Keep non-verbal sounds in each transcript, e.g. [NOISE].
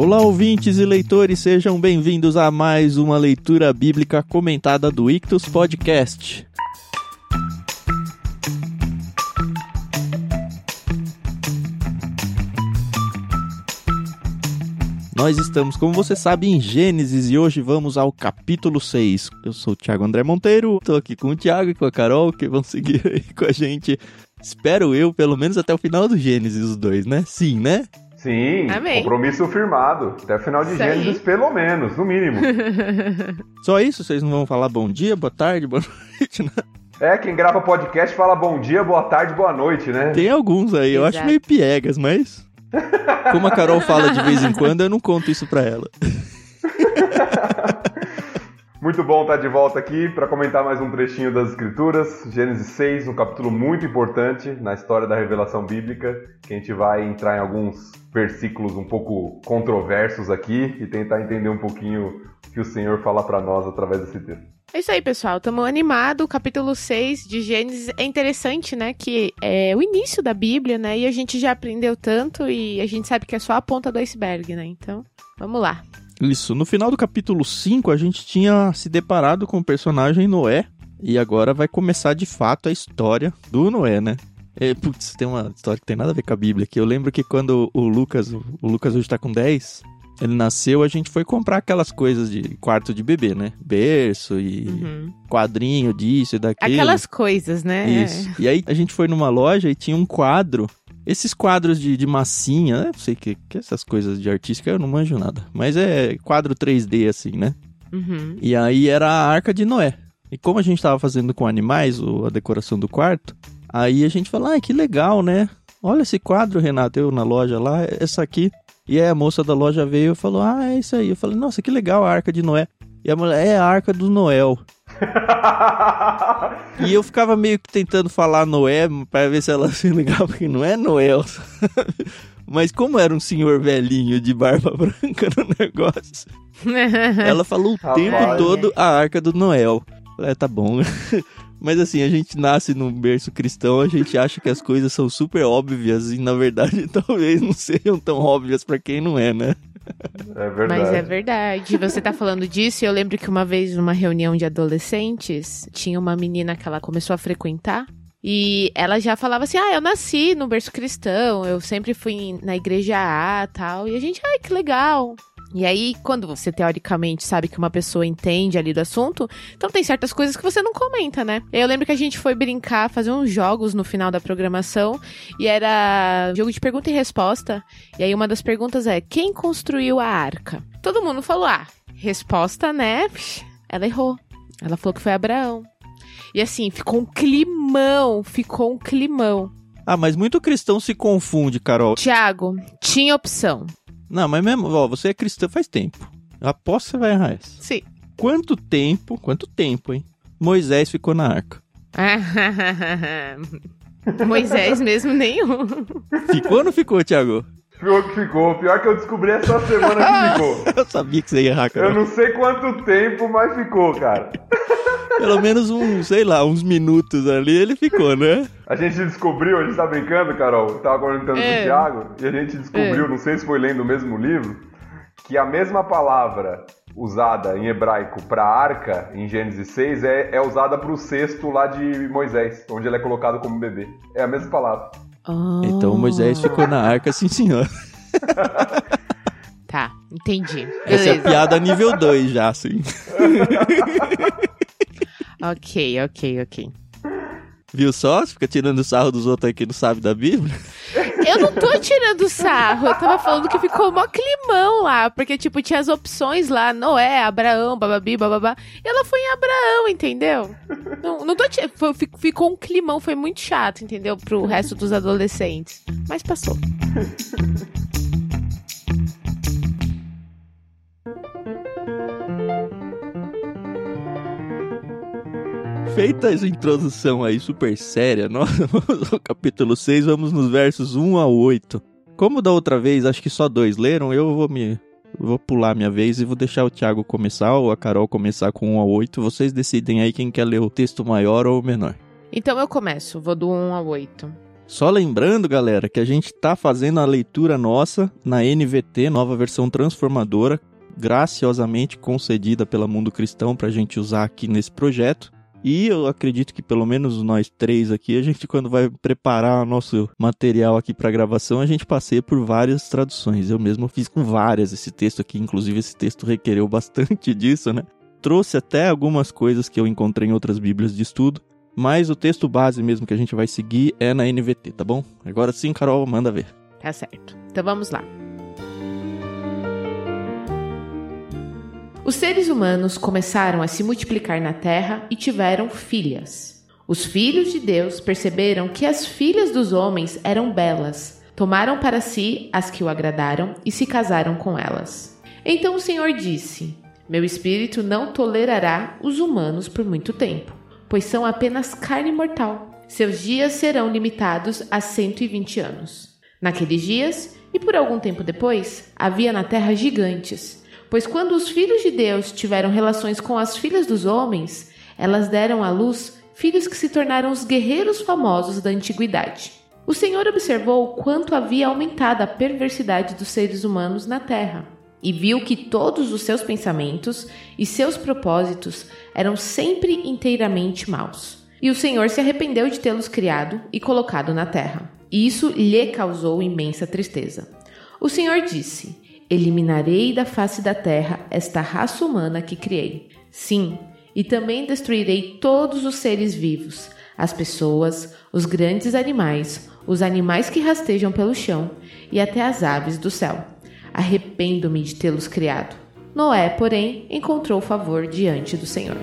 Olá, ouvintes e leitores, sejam bem-vindos a mais uma leitura bíblica comentada do Ictus Podcast. Nós estamos, como você sabe, em Gênesis e hoje vamos ao capítulo 6. Eu sou o Thiago André Monteiro, estou aqui com o Thiago e com a Carol, que vão seguir aí com a gente. Espero eu, pelo menos até o final do Gênesis, os dois, né? Sim, né? Sim, Amém. compromisso firmado. Até o final de Isso aí. Gênesis, pelo menos, no mínimo. [LAUGHS] Só isso? Vocês não vão falar bom dia, boa tarde, boa noite, né? é, quem grava podcast fala bom dia, boa tarde, boa noite, né? Tem alguns aí, eu acho Exato. meio piegas, mas. [LAUGHS] Como a Carol fala de vez em quando, eu não conto isso pra ela. [LAUGHS] Muito bom estar de volta aqui para comentar mais um trechinho das Escrituras, Gênesis 6, um capítulo muito importante na história da revelação bíblica, que a gente vai entrar em alguns versículos um pouco controversos aqui e tentar entender um pouquinho o que o Senhor fala para nós através desse texto. É isso aí, pessoal. Estamos animados. O capítulo 6 de Gênesis é interessante, né? Que é o início da Bíblia, né? E a gente já aprendeu tanto e a gente sabe que é só a ponta do iceberg, né? Então, vamos lá. Isso, no final do capítulo 5, a gente tinha se deparado com o personagem Noé. E agora vai começar de fato a história do Noé, né? É, putz, tem uma história que tem nada a ver com a Bíblia aqui. Eu lembro que quando o Lucas, o Lucas hoje tá com 10, ele nasceu, a gente foi comprar aquelas coisas de quarto de bebê, né? Berço e Uhum. quadrinho disso e daquilo. Aquelas coisas, né? Isso. E aí a gente foi numa loja e tinha um quadro. Esses quadros de, de massinha, né? Não sei que, que essas coisas de artística, eu não manjo nada. Mas é quadro 3D, assim, né? Uhum. E aí era a Arca de Noé. E como a gente tava fazendo com animais, o- a decoração do quarto, aí a gente falou, ah, que legal, né? Olha esse quadro, Renato, eu na loja lá, essa aqui. E aí a moça da loja veio e falou, ah, é isso aí. Eu falei, nossa, que legal a Arca de Noé. E a mulher, é a Arca do Noel. [LAUGHS] E eu ficava meio que tentando falar Noé pra ver se ela se ligava, porque não é Noel, [LAUGHS] sabe? Mas como era um senhor velhinho de barba branca no negócio, [LAUGHS] ela falou o Rapaz. tempo todo a arca do Noel. Falei, É, tá bom. Mas assim, a gente nasce num berço cristão, a gente acha que as coisas são super óbvias e na verdade talvez não sejam tão óbvias pra quem não é, né? É verdade. Mas é verdade. Você tá falando disso, e eu lembro que uma vez numa reunião de adolescentes, tinha uma menina que ela começou a frequentar. E ela já falava assim: Ah, eu nasci no berço cristão, eu sempre fui na igreja A tal. E a gente, ai, que legal. E aí, quando você teoricamente sabe que uma pessoa entende ali do assunto, então tem certas coisas que você não comenta, né? Eu lembro que a gente foi brincar, fazer uns jogos no final da programação, e era jogo de pergunta e resposta. E aí uma das perguntas é: quem construiu a arca? Todo mundo falou: ah, resposta, né? [LAUGHS] Ela errou. Ela falou que foi Abraão. E assim, ficou um climão, ficou um climão. Ah, mas muito cristão se confunde, Carol. Tiago, tinha opção. Não, mas mesmo, ó, você é cristão faz tempo. Eu aposto que você vai errar essa. Sim. Quanto tempo, quanto tempo, hein? Moisés ficou na arca. [LAUGHS] Moisés mesmo nenhum. Ficou ou não ficou, Thiago? Pior que ficou. Pior que eu descobri essa semana que ficou. [LAUGHS] Eu sabia que você ia errar, Eu Carol. não sei quanto tempo, mas ficou, cara. [LAUGHS] Pelo menos uns, sei lá, uns minutos ali ele ficou, né? A gente descobriu, a gente tá brincando, Carol, eu tava comentando É. com o Thiago, e a gente descobriu, É. não sei se foi lendo o mesmo livro, que a mesma palavra usada em hebraico para arca, em Gênesis 6, é, é usada pro cesto lá de Moisés, onde ele é colocado como bebê. É a mesma palavra. Então Moisés ficou na arca, sim senhor. Tá, entendi. Essa é a Beleza. piada nível 2 já, assim. Ok, ok, ok. Viu só? Você fica tirando sarro dos outros aí que não sabe da Bíblia. Eu não tô tirando sarro, eu tava falando que ficou mó climão lá, porque, tipo, tinha as opções lá, Noé, Abraão, bababi, bababá, e ela foi em Abraão, entendeu? Não, não tô ficou um climão, foi muito chato, entendeu? Pro resto dos adolescentes, mas passou. Feita essa introdução aí super séria, [LAUGHS] nós vamos ao capítulo 6, vamos nos versos 1 a 8. Como da outra vez, acho que só dois leram, eu vou me vou pular minha vez e vou deixar o Thiago começar ou a Carol começar com 1 a 8. Vocês decidem aí quem quer ler o texto maior ou menor. Então eu começo, vou do 1 ao 8. Só lembrando, galera, que a gente tá fazendo a leitura nossa na NVT, nova versão transformadora, graciosamente concedida pela Mundo Cristão para a gente usar aqui nesse projeto. E eu acredito que pelo menos nós três aqui, a gente quando vai preparar o nosso material aqui para gravação, a gente passeia por várias traduções. Eu mesmo fiz com várias esse texto aqui, inclusive esse texto requereu [LAUGHS] bastante disso, né? Trouxe até algumas coisas que eu encontrei em outras bíblias de estudo. Mas o texto base mesmo que a gente vai seguir é na NVT, tá bom? Agora sim, Carol, manda ver. Tá certo. Então vamos lá. Os seres humanos começaram a se multiplicar na terra e tiveram filhas. Os filhos de Deus perceberam que as filhas dos homens eram belas, tomaram para si as que o agradaram e se casaram com elas. Então o Senhor disse: Meu espírito não tolerará os humanos por muito tempo pois são apenas carne mortal. Seus dias serão limitados a 120 anos. Naqueles dias, e por algum tempo depois, havia na terra gigantes, pois quando os filhos de Deus tiveram relações com as filhas dos homens, elas deram à luz filhos que se tornaram os guerreiros famosos da antiguidade. O Senhor observou quanto havia aumentado a perversidade dos seres humanos na terra e viu que todos os seus pensamentos e seus propósitos eram sempre inteiramente maus. E o Senhor se arrependeu de tê-los criado e colocado na terra. E isso lhe causou imensa tristeza. O Senhor disse: Eliminarei da face da terra esta raça humana que criei. Sim, e também destruirei todos os seres vivos, as pessoas, os grandes animais, os animais que rastejam pelo chão e até as aves do céu Arrependo-me de tê-los criado. Noé, porém, encontrou favor diante do Senhor.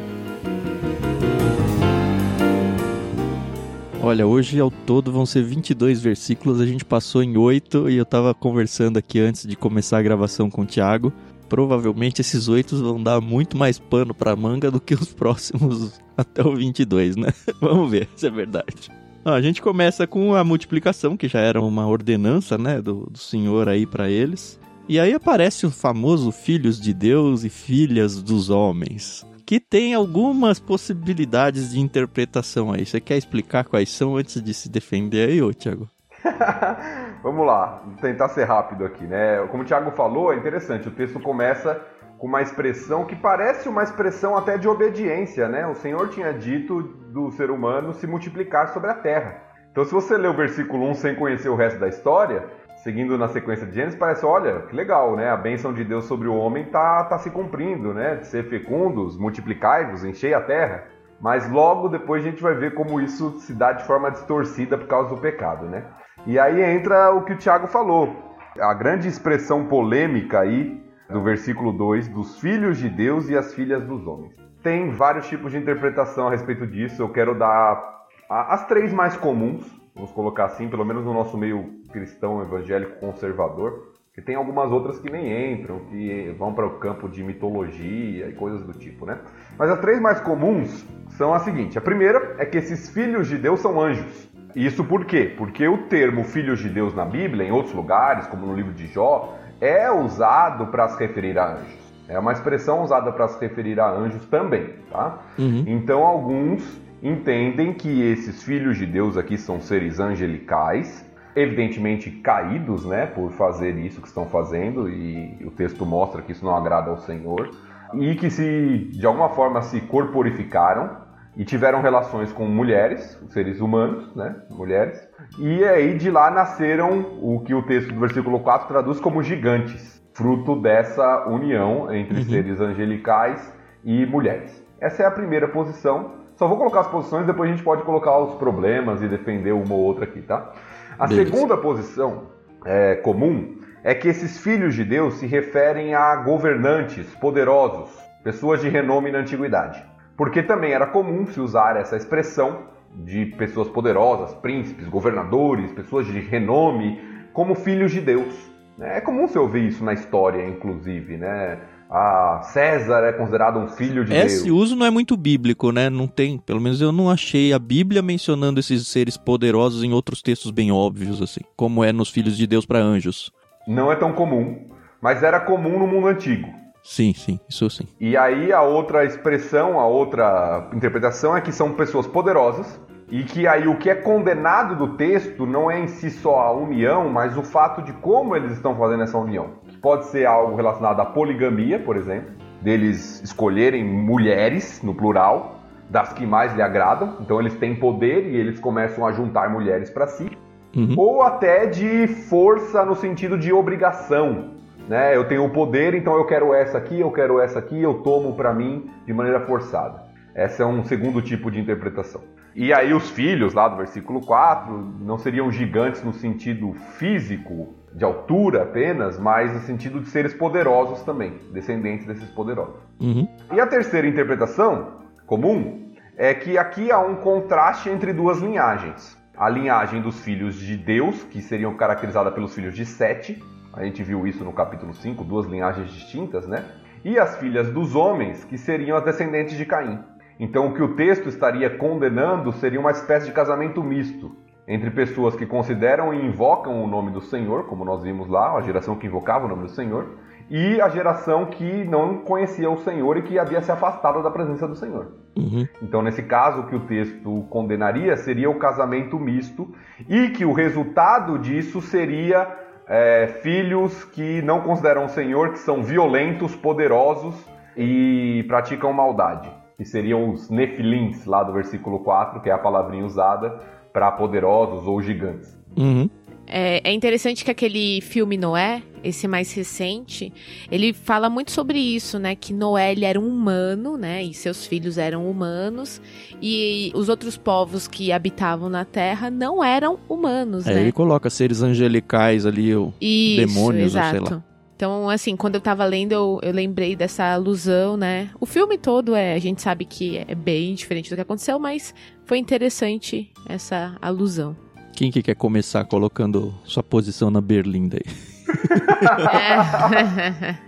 Olha, hoje ao todo vão ser 22 versículos, a gente passou em 8 e eu estava conversando aqui antes de começar a gravação com o Thiago. Provavelmente esses 8 vão dar muito mais pano para manga do que os [LAUGHS] próximos até o 22, né? [LAUGHS] Vamos ver se é verdade. a gente começa com a multiplicação, que já era uma ordenança, né, do, do Senhor aí para eles. E aí aparece o famoso filhos de Deus e filhas dos homens, que tem algumas possibilidades de interpretação aí. Você quer explicar quais são antes de se defender aí, ô Thiago? [LAUGHS] Vamos lá, tentar ser rápido aqui, né? Como o Thiago falou, é interessante, o texto começa com uma expressão que parece uma expressão até de obediência, né? O Senhor tinha dito do ser humano se multiplicar sobre a terra. Então, se você ler o versículo 1 sem conhecer o resto da história, seguindo na sequência de Gênesis, parece, olha, que legal, né? A bênção de Deus sobre o homem tá, tá se cumprindo, né? Ser fecundos, multiplicai-vos, enchei a terra. Mas logo depois a gente vai ver como isso se dá de forma distorcida por causa do pecado, né? E aí entra o que o Tiago falou. A grande expressão polêmica aí do versículo 2 dos filhos de Deus e as filhas dos homens. Tem vários tipos de interpretação a respeito disso. Eu quero dar as três mais comuns, vamos colocar assim, pelo menos no nosso meio cristão evangélico conservador, que tem algumas outras que nem entram, que vão para o campo de mitologia e coisas do tipo, né? Mas as três mais comuns são as seguintes: a primeira é que esses filhos de Deus são anjos. Isso por quê? Porque o termo filhos de Deus na Bíblia, em outros lugares, como no livro de Jó, é usado para se referir a anjos. É uma expressão usada para se referir a anjos também, tá? Uhum. Então alguns entendem que esses filhos de Deus aqui são seres angelicais, evidentemente caídos, né, por fazer isso que estão fazendo, e o texto mostra que isso não agrada ao Senhor, e que se de alguma forma se corporificaram e tiveram relações com mulheres, seres humanos, né, mulheres, e aí de lá nasceram o que o texto do versículo 4 traduz como gigantes, fruto dessa união entre uhum. seres angelicais e mulheres. Essa é a primeira posição só vou colocar as posições, depois a gente pode colocar os problemas e defender uma ou outra aqui, tá? A Beleza. segunda posição é, comum é que esses filhos de Deus se referem a governantes poderosos, pessoas de renome na antiguidade. Porque também era comum se usar essa expressão de pessoas poderosas, príncipes, governadores, pessoas de renome, como filhos de Deus. É comum você ouvir isso na história, inclusive, né? Ah, César é considerado um filho de Esse Deus. Esse uso não é muito bíblico, né? Não tem, pelo menos eu não achei a Bíblia mencionando esses seres poderosos em outros textos bem óbvios, assim, como é nos filhos de Deus para anjos. Não é tão comum, mas era comum no mundo antigo. Sim, sim, isso sim. E aí a outra expressão, a outra interpretação é que são pessoas poderosas, E que aí o que é condenado do texto não é em si só a união, mas o fato de como eles estão fazendo essa união. Pode ser algo relacionado à poligamia, por exemplo, deles escolherem mulheres, no plural, das que mais lhe agradam. Então eles têm poder e eles começam a juntar mulheres para si. Uhum. Ou até de força no sentido de obrigação. Né? Eu tenho o poder, então eu quero essa aqui, eu quero essa aqui, eu tomo para mim de maneira forçada. Esse é um segundo tipo de interpretação. E aí os filhos, lá do versículo 4, não seriam gigantes no sentido físico, de altura apenas, mas no sentido de seres poderosos também, descendentes desses poderosos. Uhum. E a terceira interpretação, comum, é que aqui há um contraste entre duas linhagens. A linhagem dos filhos de Deus, que seriam caracterizadas pelos filhos de Sete, a gente viu isso no capítulo 5, duas linhagens distintas, né? E as filhas dos homens, que seriam as descendentes de Caim. Então, o que o texto estaria condenando seria uma espécie de casamento misto entre pessoas que consideram e invocam o nome do Senhor, como nós vimos lá, a geração que invocava o nome do Senhor, e a geração que não conhecia o Senhor e que havia se afastado da presença do Senhor. Uhum. Então, nesse caso, o que o texto condenaria seria o casamento misto e que o resultado disso seria é, filhos que não consideram o Senhor, que são violentos, poderosos e praticam maldade que seriam os nefilins, lá do versículo 4, que é a palavrinha usada para poderosos ou gigantes. Uhum. É, é, interessante que aquele filme Noé, esse mais recente, ele fala muito sobre isso, né? Que Noé ele era um humano, né? E seus filhos eram humanos. E os outros povos que habitavam na Terra não eram humanos, é, né? Ele coloca seres angelicais ali, ou demônios, ou sei lá. Então, assim, quando eu tava lendo, eu, eu lembrei dessa alusão, né? O filme todo é, a gente sabe que é bem diferente do que aconteceu, mas foi interessante essa alusão. Quem que quer começar colocando sua posição na berlinda aí?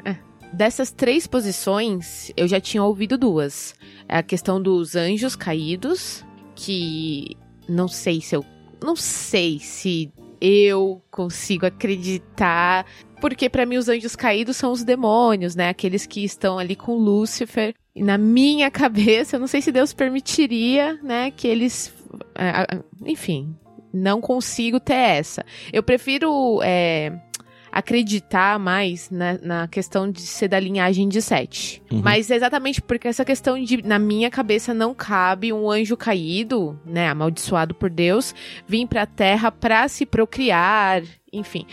É. [LAUGHS] Dessas três posições, eu já tinha ouvido duas. É a questão dos anjos caídos, que não sei se eu. Não sei se eu consigo acreditar porque para mim os anjos caídos são os demônios, né? Aqueles que estão ali com Lúcifer. E na minha [LAUGHS] cabeça, eu não sei se Deus permitiria, né, que eles. É, enfim, não consigo ter essa. Eu prefiro é, acreditar mais na, na, questão de ser da linhagem de Sete. Uhum. Mas exatamente porque essa questão de, na minha cabeça, não cabe um anjo caído, né, amaldiçoado por Deus, vir pra terra pra se procriar, enfim.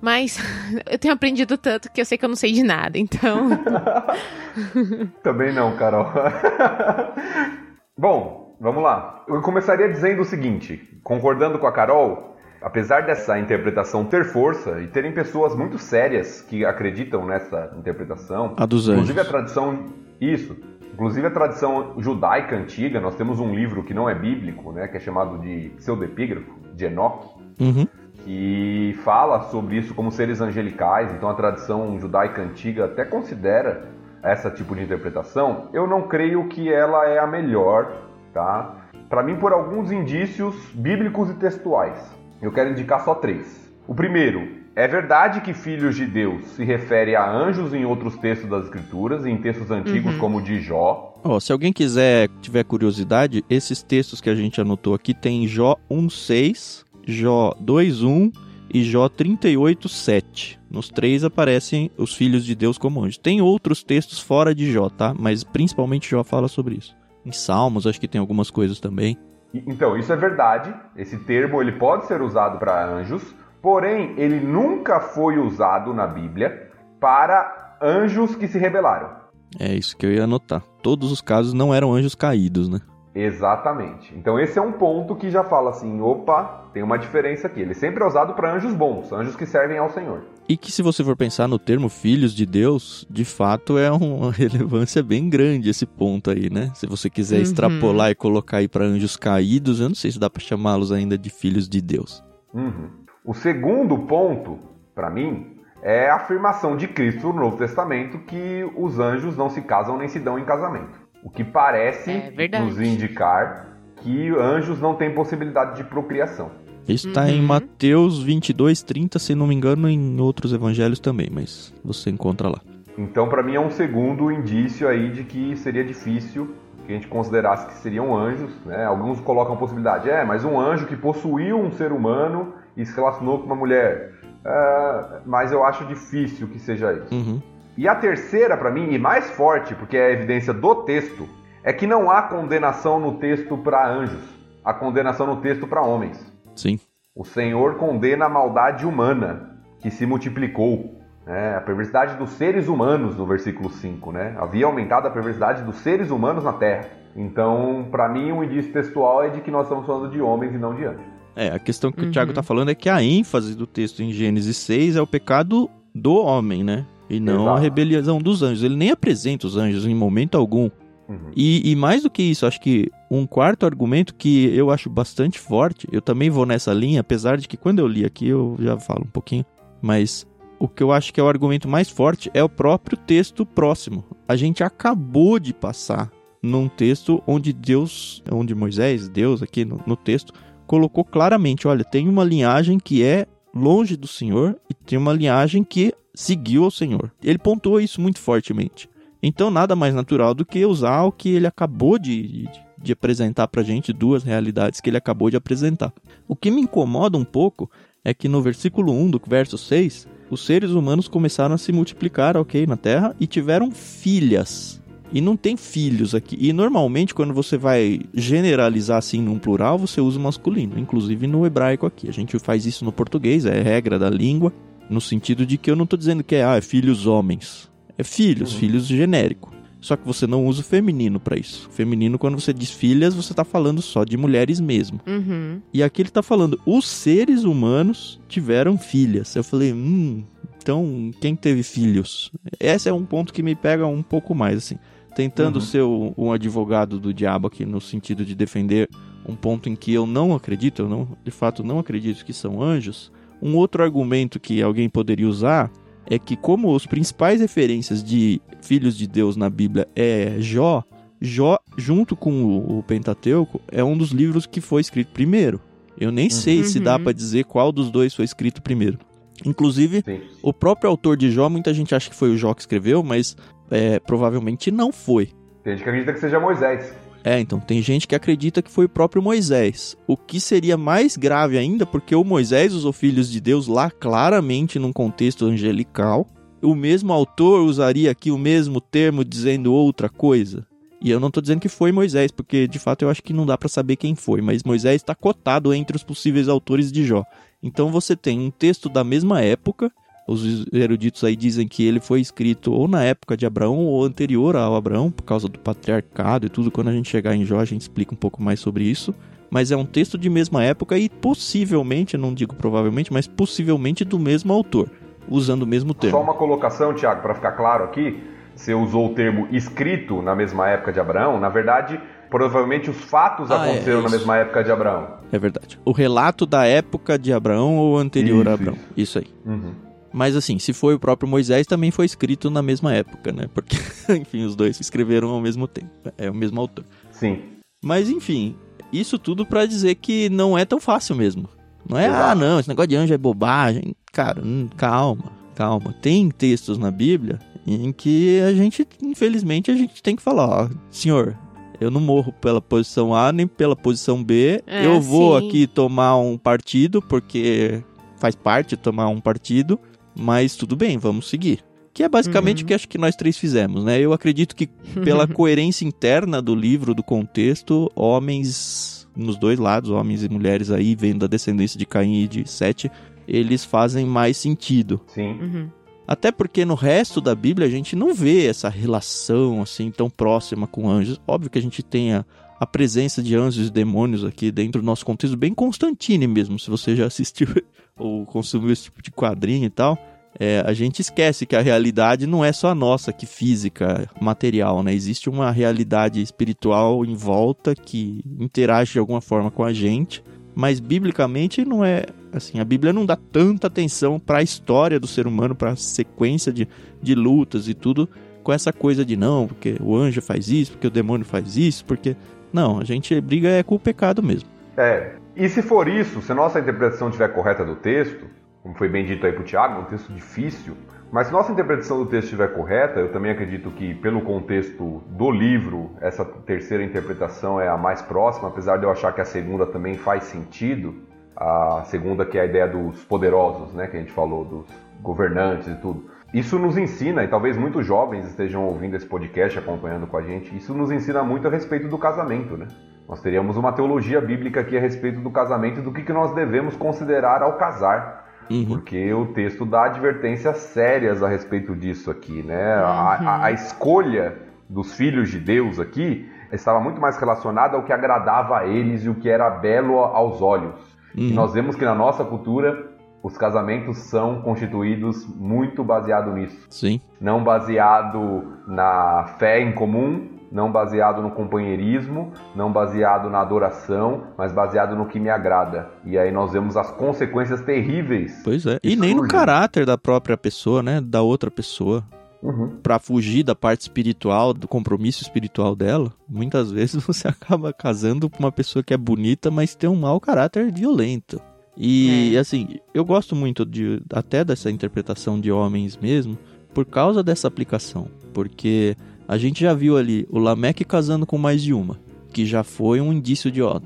Mas [LAUGHS] eu tenho aprendido tanto que eu sei que eu não sei de nada, então. [LAUGHS] Também não, Carol. [LAUGHS] Bom, vamos lá. Eu começaria dizendo o seguinte: concordando com a Carol, apesar dessa interpretação ter força e terem pessoas muito sérias que acreditam nessa interpretação, a dos anjos. inclusive a tradição. Isso. Inclusive a tradição judaica antiga, nós temos um livro que não é bíblico, né, que é chamado de Pseudepígrafo, de Enoch. Uhum que fala sobre isso como seres angelicais, então a tradição judaica antiga até considera essa tipo de interpretação. Eu não creio que ela é a melhor, tá? Para mim, por alguns indícios bíblicos e textuais. Eu quero indicar só três. O primeiro, é verdade que filhos de Deus se refere a anjos em outros textos das Escrituras, em textos antigos uhum. como o de Jó. Oh, se alguém quiser, tiver curiosidade, esses textos que a gente anotou aqui tem Jó 1,6, Jó 2:1 e Jó 38:7. Nos três aparecem os filhos de Deus como anjos. Tem outros textos fora de Jó, tá? Mas principalmente Jó fala sobre isso. Em Salmos acho que tem algumas coisas também. Então, isso é verdade. Esse termo ele pode ser usado para anjos, porém ele nunca foi usado na Bíblia para anjos que se rebelaram. É isso que eu ia anotar. Todos os casos não eram anjos caídos, né? Exatamente. Então esse é um ponto que já fala assim, opa, tem uma diferença aqui. Ele sempre é usado para anjos bons, anjos que servem ao Senhor. E que se você for pensar no termo filhos de Deus, de fato é uma [LAUGHS] relevância bem grande esse ponto aí, né? Se você quiser uhum. extrapolar e colocar aí para anjos caídos, eu não sei se dá para chamá-los ainda de filhos de Deus. Uhum. O segundo ponto, para mim, é a afirmação de Cristo no Novo Testamento que os anjos não se casam nem se dão em casamento. O que parece é nos indicar que anjos não têm possibilidade de procriação. Isso está uhum. em Mateus 22, 30, se não me engano, em outros evangelhos também, mas você encontra lá. Então, para mim, é um segundo indício aí de que seria difícil que a gente considerasse que seriam anjos, né? Alguns colocam a possibilidade, é, mas um anjo que possuiu um ser humano e se relacionou com uma mulher. Uh, mas eu acho difícil que seja isso. Uhum. E a terceira, para mim, e mais forte, porque é a evidência do texto, é que não há condenação no texto para anjos, há condenação no texto para homens. Sim. O Senhor condena a maldade humana que se multiplicou. Né? A perversidade dos seres humanos, no versículo 5. Né? Havia aumentado a perversidade dos seres humanos na terra. Então, para mim, um indício textual é de que nós estamos falando de homens e não de anjos. É, a questão que uhum. o Tiago está falando é que a ênfase do texto em Gênesis 6 é o pecado do homem, né? E não Exato. a rebelião dos anjos. Ele nem apresenta os anjos em momento algum. Uhum. E, e, mais do que isso, acho que um quarto argumento que eu acho bastante forte, eu também vou nessa linha, apesar de que quando eu li aqui eu já falo um pouquinho, mas o que eu acho que é o argumento mais forte é o próprio texto próximo. A gente acabou de passar num texto onde Deus, onde Moisés, Deus aqui no, no texto, colocou claramente: olha, tem uma linhagem que é longe do Senhor e tem uma linhagem que seguiu ao Senhor. Ele pontuou isso muito fortemente. Então, nada mais natural do que usar o que ele acabou de, de, de apresentar pra gente, duas realidades que ele acabou de apresentar. O que me incomoda um pouco é que no versículo 1 do verso 6, os seres humanos começaram a se multiplicar, ok, na Terra e tiveram filhas. E não tem filhos aqui. E normalmente, quando você vai generalizar assim num plural, você usa o masculino, inclusive no hebraico aqui. A gente faz isso no português, é regra da língua, no sentido de que eu não estou dizendo que é, ah, é filhos homens. É filhos, uhum. filhos genérico. Só que você não usa o feminino para isso. Feminino, quando você diz filhas, você tá falando só de mulheres mesmo. Uhum. E aqui ele tá falando, os seres humanos tiveram filhas. Eu falei, hum, então quem teve filhos? Esse é um ponto que me pega um pouco mais, assim. Tentando uhum. ser um advogado do diabo aqui, no sentido de defender um ponto em que eu não acredito, eu não, de fato não acredito que são anjos. Um outro argumento que alguém poderia usar é que como os principais referências de filhos de Deus na Bíblia é Jó, Jó, junto com o, Pentateuco, é um dos livros que foi escrito primeiro. Eu nem uhum. sei se dá uhum. para dizer qual dos dois foi escrito primeiro. Inclusive, Sim. o próprio autor de Jó, muita gente acha que foi o Jó que escreveu, mas é, provavelmente não foi. Tem gente que acredita que seja Moisés. É, então, tem gente que acredita que foi o próprio Moisés. O que seria mais grave ainda, porque o Moisés usou filhos de Deus lá claramente num contexto angelical. O mesmo autor usaria aqui o mesmo termo dizendo outra coisa. E eu não estou dizendo que foi Moisés, porque de fato eu acho que não dá para saber quem foi, mas Moisés está cotado entre os possíveis autores de Jó. Então você tem um texto da mesma época, os eruditos aí dizem que ele foi escrito ou na época de Abraão ou anterior ao Abraão, por causa do patriarcado e tudo. Quando a gente chegar em Jó, a gente explica um pouco mais sobre isso. Mas é um texto de mesma época e possivelmente, não digo provavelmente, mas possivelmente do mesmo autor, usando o mesmo termo. Só uma colocação, Tiago, para ficar claro aqui. Você usou o termo escrito na mesma época de Abraão. Na verdade, provavelmente os fatos ah, é, aconteceram é, na mesma época de Abraão. É verdade. O relato da época de Abraão ou anterior isso, a Abraão. Isso, isso aí. Uhum. Mas assim, se foi o próprio Moisés, também foi escrito na mesma época, né? Porque, [LAUGHS] enfim, os dois escreveram ao mesmo tempo. É o mesmo autor. Sim. Mas enfim, isso tudo para dizer que não é tão fácil mesmo. Não é, Exato. ah, não, esse negócio de anjo é bobagem. Cara, hum, calma, calma. Tem textos na Bíblia em que a gente, infelizmente, a gente tem que falar, ó, senhor, eu não morro pela posição A nem pela posição B. É, eu vou sim. aqui tomar um partido porque faz parte tomar um partido mas tudo bem, vamos seguir. Que é basicamente uhum. o que acho que nós três fizemos, né? Eu acredito que [LAUGHS] pela coerência interna do livro, do contexto, homens nos dois lados, homens e mulheres aí, vendo a descendência de Caim e de Sete, eles fazem mais sentido. Sim. Uhum. Até porque no resto da Bíblia a gente não vê essa relação assim tão próxima com anjos. Óbvio que a gente tem a, a presença de anjos e demônios aqui dentro do nosso contexto, bem Constantine mesmo, se você já assistiu [LAUGHS] ou consumiu esse tipo de quadrinho e tal. É, a gente esquece que a realidade não é só a nossa, que física, material, né? Existe uma realidade espiritual em volta que interage de alguma forma com a gente, mas biblicamente não é assim. A Bíblia não dá tanta atenção para a história do ser humano, para a sequência de, de lutas e tudo, com essa coisa de não, porque o anjo faz isso, porque o demônio faz isso, porque não, a gente briga é com o pecado mesmo. É, e se for isso, se nossa interpretação estiver correta do texto, como foi bem dito aí pro Tiago, um texto difícil, Mas se nossa interpretação do texto estiver correta, eu também acredito que, pelo contexto do livro, essa terceira interpretação é a mais próxima, apesar de eu achar que a segunda também faz sentido. A segunda, que é a ideia dos poderosos, né, que a gente falou, dos governantes e tudo. Isso nos ensina, e talvez muitos jovens estejam ouvindo esse podcast, acompanhando com a gente, isso nos ensina muito a respeito do casamento, né? Nós teríamos uma teologia bíblica aqui a respeito do casamento e do que, que nós devemos considerar ao casar. Uhum. Porque o texto dá advertências sérias a respeito disso aqui, né? Uhum. A, a, a, escolha dos filhos de Deus aqui estava muito mais relacionada ao que agradava a eles e o que era belo aos olhos. Uhum. E nós vemos que na nossa cultura os casamentos são constituídos muito baseado nisso. Sim. Não baseado na fé em comum, não baseado no companheirismo, não baseado na adoração, mas baseado no que me agrada. E aí nós vemos as consequências terríveis. Pois é. E nem no caráter da própria pessoa, né? Da outra pessoa. Uhum. Para fugir da parte espiritual, do compromisso espiritual dela, muitas [LAUGHS] vezes você acaba casando com uma pessoa que é bonita, mas tem um mau caráter violento. E é. assim, eu gosto muito de até dessa interpretação de homens mesmo, por causa dessa aplicação, porque a gente já viu ali o Lameque casando com mais de uma, que já foi um indício de, ó,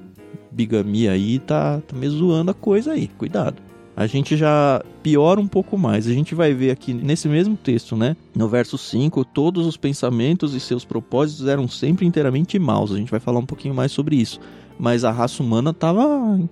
bigamia aí tá, tá me zoando a coisa aí, cuidado. A gente já piora um pouco mais. A gente vai ver aqui nesse mesmo texto, né? No verso 5, todos os pensamentos e seus propósitos eram sempre inteiramente maus. A gente vai falar um pouquinho mais sobre isso. Mas a raça humana estava em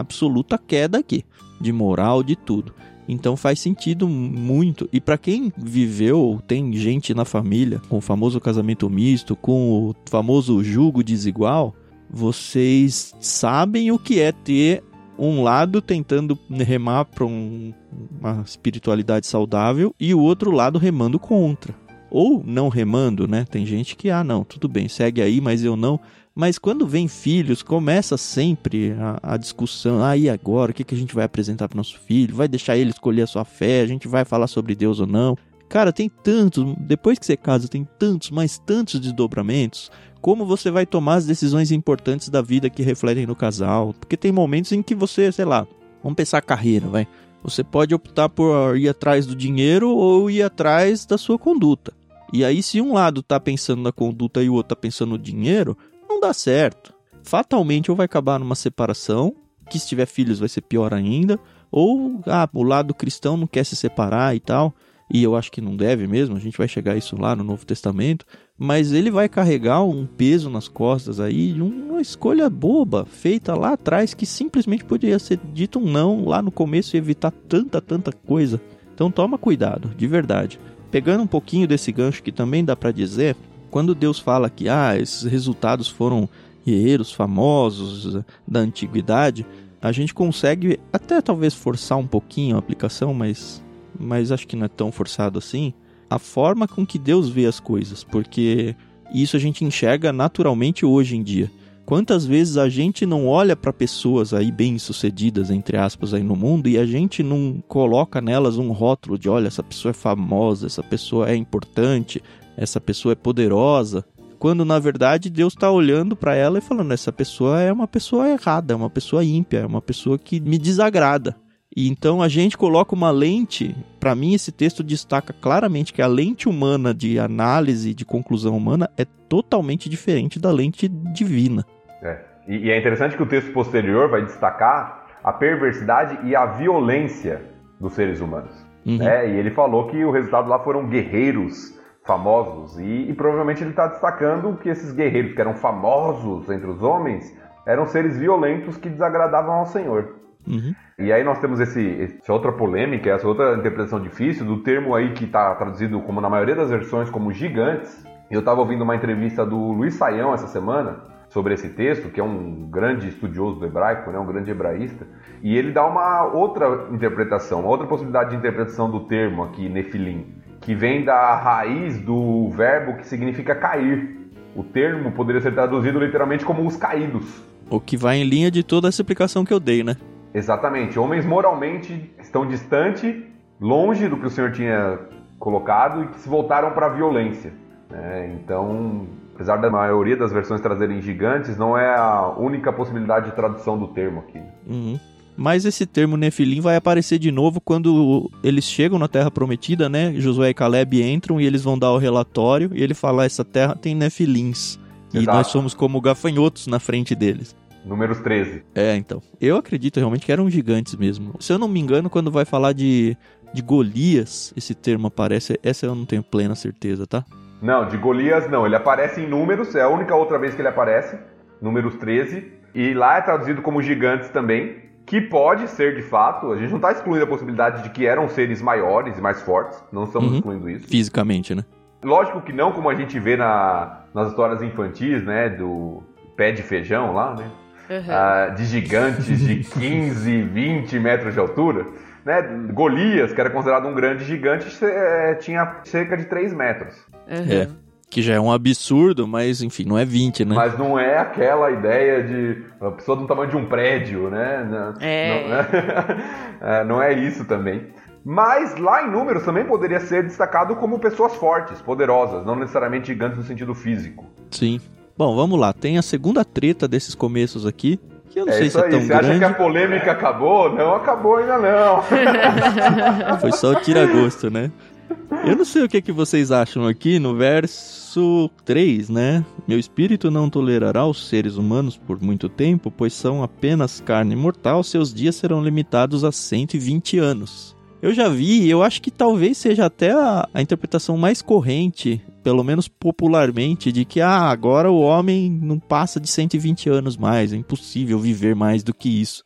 absoluta queda aqui, de moral, de tudo. Então faz sentido muito. E para quem viveu, tem gente na família com o famoso casamento misto, com o famoso julgo desigual, vocês sabem o que é ter um lado tentando remar para um, uma espiritualidade saudável e o outro lado remando contra. Ou não remando, né? Tem gente que, ah, não, tudo bem, segue aí, mas eu não. Mas quando vem filhos, começa sempre a, a discussão. Ah, e agora? O que, que a gente vai apresentar para nosso filho? Vai deixar ele escolher a sua fé? A gente vai falar sobre Deus ou não? Cara, tem tantos. Depois que você casa, tem tantos, mas tantos desdobramentos. Como você vai tomar as decisões importantes da vida que refletem no casal? Porque tem momentos em que você, sei lá, vamos pensar carreira, vai. Você pode optar por ir atrás do dinheiro ou ir atrás da sua conduta. E aí, se um lado tá pensando na conduta e o outro tá pensando no dinheiro, não dá certo. Fatalmente ou vai acabar numa separação, que se tiver filhos vai ser pior ainda, ou ah, o lado cristão não quer se separar e tal, e eu acho que não deve mesmo, a gente vai chegar a isso lá no Novo Testamento, mas ele vai carregar um peso nas costas aí de uma escolha boba, feita lá atrás, que simplesmente poderia ser dito um não lá no começo e evitar tanta, tanta coisa. Então toma cuidado, de verdade. Pegando um pouquinho desse gancho que também dá para dizer, quando Deus fala que ah, esses resultados foram guerreiros famosos da antiguidade, a gente consegue até talvez forçar um pouquinho a aplicação, mas, mas acho que não é tão forçado assim. A forma com que Deus vê as coisas, porque isso a gente enxerga naturalmente hoje em dia. Quantas vezes a gente não olha para pessoas aí bem-sucedidas, entre aspas, aí no mundo, e a gente não coloca nelas um rótulo de, olha, essa pessoa é famosa, essa pessoa é importante, essa pessoa é poderosa, quando na verdade Deus está olhando para ela e falando: essa pessoa é uma pessoa errada, é uma pessoa ímpia, é uma pessoa que me desagrada. E então a gente coloca uma lente, para mim esse texto destaca claramente que a lente humana de análise, de conclusão humana, é totalmente diferente da lente divina. É. E, e é interessante que o texto posterior vai destacar a perversidade e a violência dos seres humanos. Uhum. Né? E ele falou que o resultado lá foram guerreiros famosos. E, e provavelmente ele está destacando que esses guerreiros que eram famosos entre os homens eram seres violentos que desagradavam ao Senhor. Uhum. E aí nós temos esse, essa outra polêmica, essa outra interpretação difícil do termo aí que está traduzido como na maioria das versões como gigantes. Eu estava ouvindo uma entrevista do Luiz Saião essa semana sobre esse texto, que é um grande estudioso do hebraico, né, um grande hebraísta, e ele dá uma outra interpretação, uma outra possibilidade de interpretação do termo aqui, nefilim que vem da raiz do verbo que significa cair. O termo poderia ser traduzido literalmente como os caídos. O que vai em linha de toda essa explicação que eu dei, né? Exatamente. Homens moralmente estão distante, longe do que o Senhor tinha colocado e que se voltaram para a violência. Né? Então, apesar da maioria das versões trazerem gigantes, não é a única possibilidade de tradução do termo aqui. Uhum. Mas esse termo Nefilim vai aparecer de novo quando eles chegam na Terra Prometida, né? Josué e Caleb entram e eles vão dar o relatório e ele fala: essa terra tem Nefilins. E Exato. nós somos como gafanhotos na frente deles. Números 13. É, então. Eu acredito realmente que eram gigantes mesmo. Se eu não me engano, quando vai falar de, de Golias, esse termo aparece. Essa eu não tenho plena certeza, tá? Não, de Golias não. Ele aparece em números, é a única outra vez que ele aparece. Números 13. E lá é traduzido como gigantes também. Que pode ser de fato, a gente não está excluindo a possibilidade de que eram seres maiores e mais fortes. Não estamos Uhum. excluindo isso. Fisicamente, né? Lógico que não como a gente vê na, nas histórias infantis, né? Do pé de feijão lá, né? Uhum. ah, de gigantes de [LAUGHS] 15, 20 metros de altura. Né? Golias, que era considerado um grande gigante, eh, tinha cerca de 3 metros. Uhum. É. Que já é um absurdo, mas enfim, não é 20, né? Mas não é aquela ideia de uma pessoa do tamanho de um prédio, né? Não, É. Não, né? [LAUGHS] É, não é isso também. Mas lá em números também poderia ser destacado como pessoas fortes, poderosas, não necessariamente gigantes no sentido físico. Sim. Bom, vamos lá. Tem a segunda treta desses começos aqui, que eu não é sei isso se é aí. tão Você acha grande. que a polêmica acabou? Não acabou ainda não. [LAUGHS] Foi só o tira-gosto, né? Eu não sei o que, que vocês acham aqui no verso 3, né? Meu espírito não tolerará os seres humanos por muito tempo, pois são apenas carne mortal, seus dias serão limitados a 120 anos. Eu já vi, e eu acho que talvez seja até a, a interpretação mais corrente, pelo menos popularmente, de que ah, agora o homem não passa de 120 anos mais, é impossível viver mais do que isso.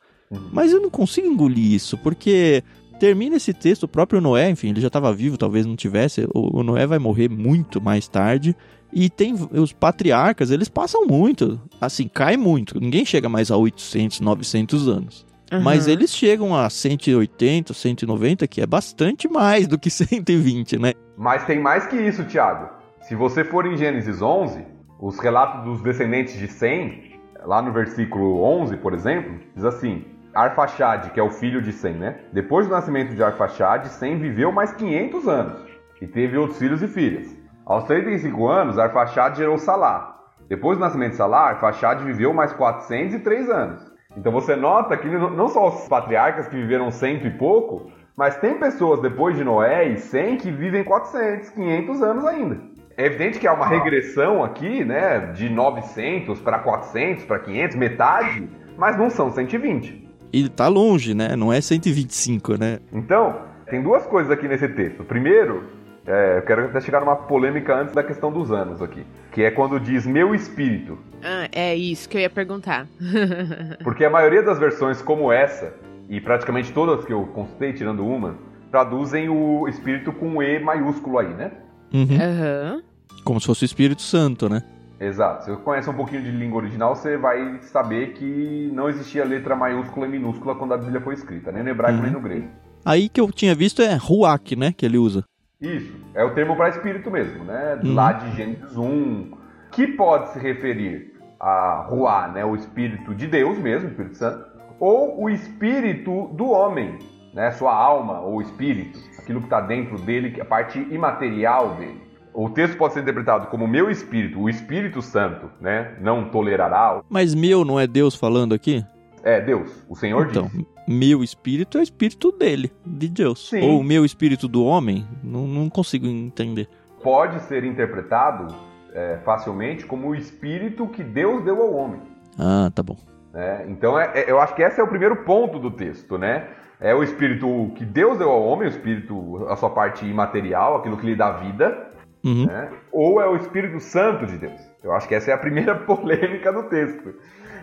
Mas eu não consigo engolir isso, porque termina esse texto, o próprio Noé, enfim, ele já estava vivo, talvez não tivesse, o, Noé vai morrer muito mais tarde. E tem os patriarcas, eles passam muito, assim, cai muito. Ninguém chega mais a 800, 900 anos. Uhum. Mas eles chegam a 180, 190, que é bastante mais do que [LAUGHS] 120, né? Mas tem mais que isso, Tiago. Se você for em Gênesis 11, os relatos dos descendentes de Sem, lá no versículo 11, por exemplo, diz assim: Arfaxade, que é o filho de Sem, né? Depois do nascimento de Arfaxade, Sem viveu mais 500 anos e teve outros filhos e filhas. Aos 35 anos, Arfaxade gerou Salá. Depois do nascimento de Salá, Arfaxade viveu mais 403 anos. Então você nota que não não só os patriarcas que viveram cento e pouco, mas tem pessoas depois de Noé e 100 que vivem 400, 500 anos ainda. É evidente que há uma regressão aqui, né, de 900 para 400, para 500, metade, mas não são 120. E tá longe, né? Não é 125, né? Então, tem duas coisas aqui nesse texto. Primeiro, é, eu quero até chegar numa polêmica antes da questão dos anos aqui, que é quando diz meu espírito. Ah, é isso que eu ia perguntar. [LAUGHS] Porque a maioria das versões como essa, e praticamente todas que eu consultei, tirando uma, traduzem o espírito com um E maiúsculo aí, né? Uhum. Aham. Como se fosse o Espírito Santo, né? Exato. Se você conhece um pouquinho de língua original, você vai saber que não existia letra maiúscula e minúscula quando a Bíblia foi escrita, nem no hebraico Uhum. nem no grego. Aí que eu tinha visto é Ruach, né? Que ele usa. Isso, é o termo para espírito mesmo, né? Uhum. Lá de Gênesis 1, que pode se referir a Ruá, né? O espírito de Deus mesmo, Espírito Santo, ou o espírito do homem, né? Sua alma ou espírito, aquilo que está dentro dele, que é a parte imaterial dele. O texto pode ser interpretado como meu espírito, o Espírito Santo, né? Não tolerará. Mas meu não é Deus falando aqui? É Deus, o Senhor Então, diz. meu espírito é o espírito dele, de Deus. Sim. Ou o meu espírito do homem, não, não consigo entender. Pode ser interpretado é, facilmente como o espírito que Deus deu ao homem. Ah, tá bom. né? Então, é- é- eu acho que esse é o primeiro ponto do texto, né? É o espírito que Deus deu ao homem, o espírito, a sua parte imaterial, aquilo que lhe dá vida, Uhum. né? Ou é o Espírito Santo de Deus. Eu acho que essa é a primeira [LAUGHS] polêmica do texto,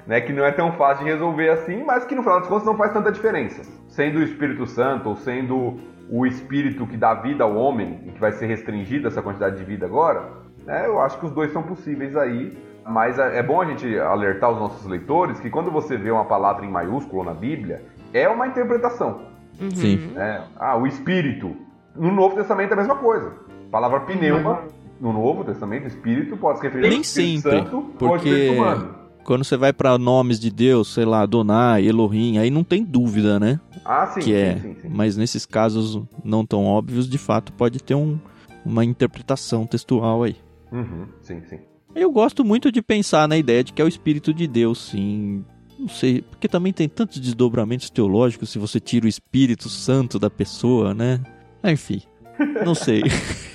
né? Que não é tão fácil de resolver assim, mas que no final das contas não faz tanta diferença. Sendo o Espírito Santo ou sendo o Espírito que dá vida ao homem e que vai ser restringida essa quantidade de vida agora, né? Eu acho que os dois são possíveis aí. Mas é é bom a gente alertar os nossos leitores que quando você vê uma palavra em maiúsculo na Bíblia, é uma interpretação. Uhum. Sim. né? Ah, o Espírito. No Novo Testamento é a mesma coisa. Palavra pneuma, no Novo Testamento, Espírito, pode se referir Nem ao Espírito sempre, Santo ou ao porque Espírito humano. quando você vai pra nomes de Deus, sei lá, Adonai, Elohim, aí não tem dúvida, né? Ah, sim, que sim, é. sim, sim. Mas nesses casos não tão óbvios, de fato, pode ter um, uma interpretação textual aí. Uhum, sim, sim. Eu gosto muito de pensar na ideia de que é o Espírito de Deus, sim. Não sei, porque também tem tantos desdobramentos teológicos se você tira o Espírito Santo da pessoa, né? Enfim, não sei. [LAUGHS]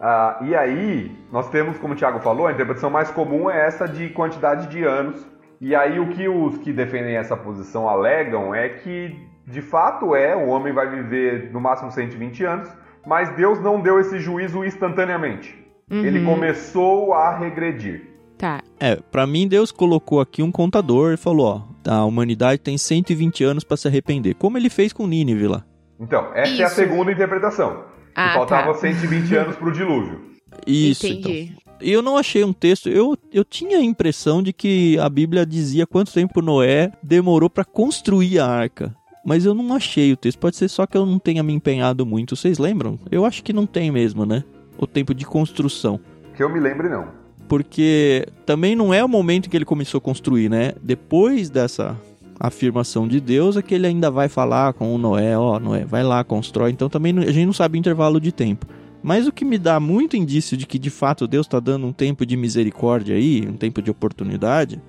ah, e aí, nós temos, como o Tiago falou, a interpretação mais comum é essa de quantidade de anos. E aí, o que os que defendem essa posição alegam é que, de fato, é, o homem vai viver no máximo 120 anos, mas Deus não deu esse juízo instantaneamente. Uhum. Ele começou a regredir. Tá. É, para mim Deus colocou aqui um contador e falou, ó, a humanidade tem 120 anos para se arrepender, como ele fez com Nínive lá. Então, essa Isso. é a segunda interpretação. Ah, faltava tá. 120 [LAUGHS] anos pro dilúvio. Isso, Entendi. Então. Eu não achei um texto, eu, eu tinha a impressão de que a Bíblia dizia quanto tempo Noé demorou para construir a arca. Mas eu não achei o texto. Pode ser só que eu não tenha me empenhado muito. Vocês lembram? Eu acho que não tem mesmo, né? O tempo de construção. Que eu me lembre, não porque também não é o momento que ele começou a construir, né? Depois dessa afirmação de Deus é que ele ainda vai falar com o Noé, ó, Noé, vai lá, constrói. Então também a gente não sabe o intervalo de tempo. Mas o que me dá muito indício de que de fato Deus está dando um tempo de misericórdia aí, um tempo de oportunidade,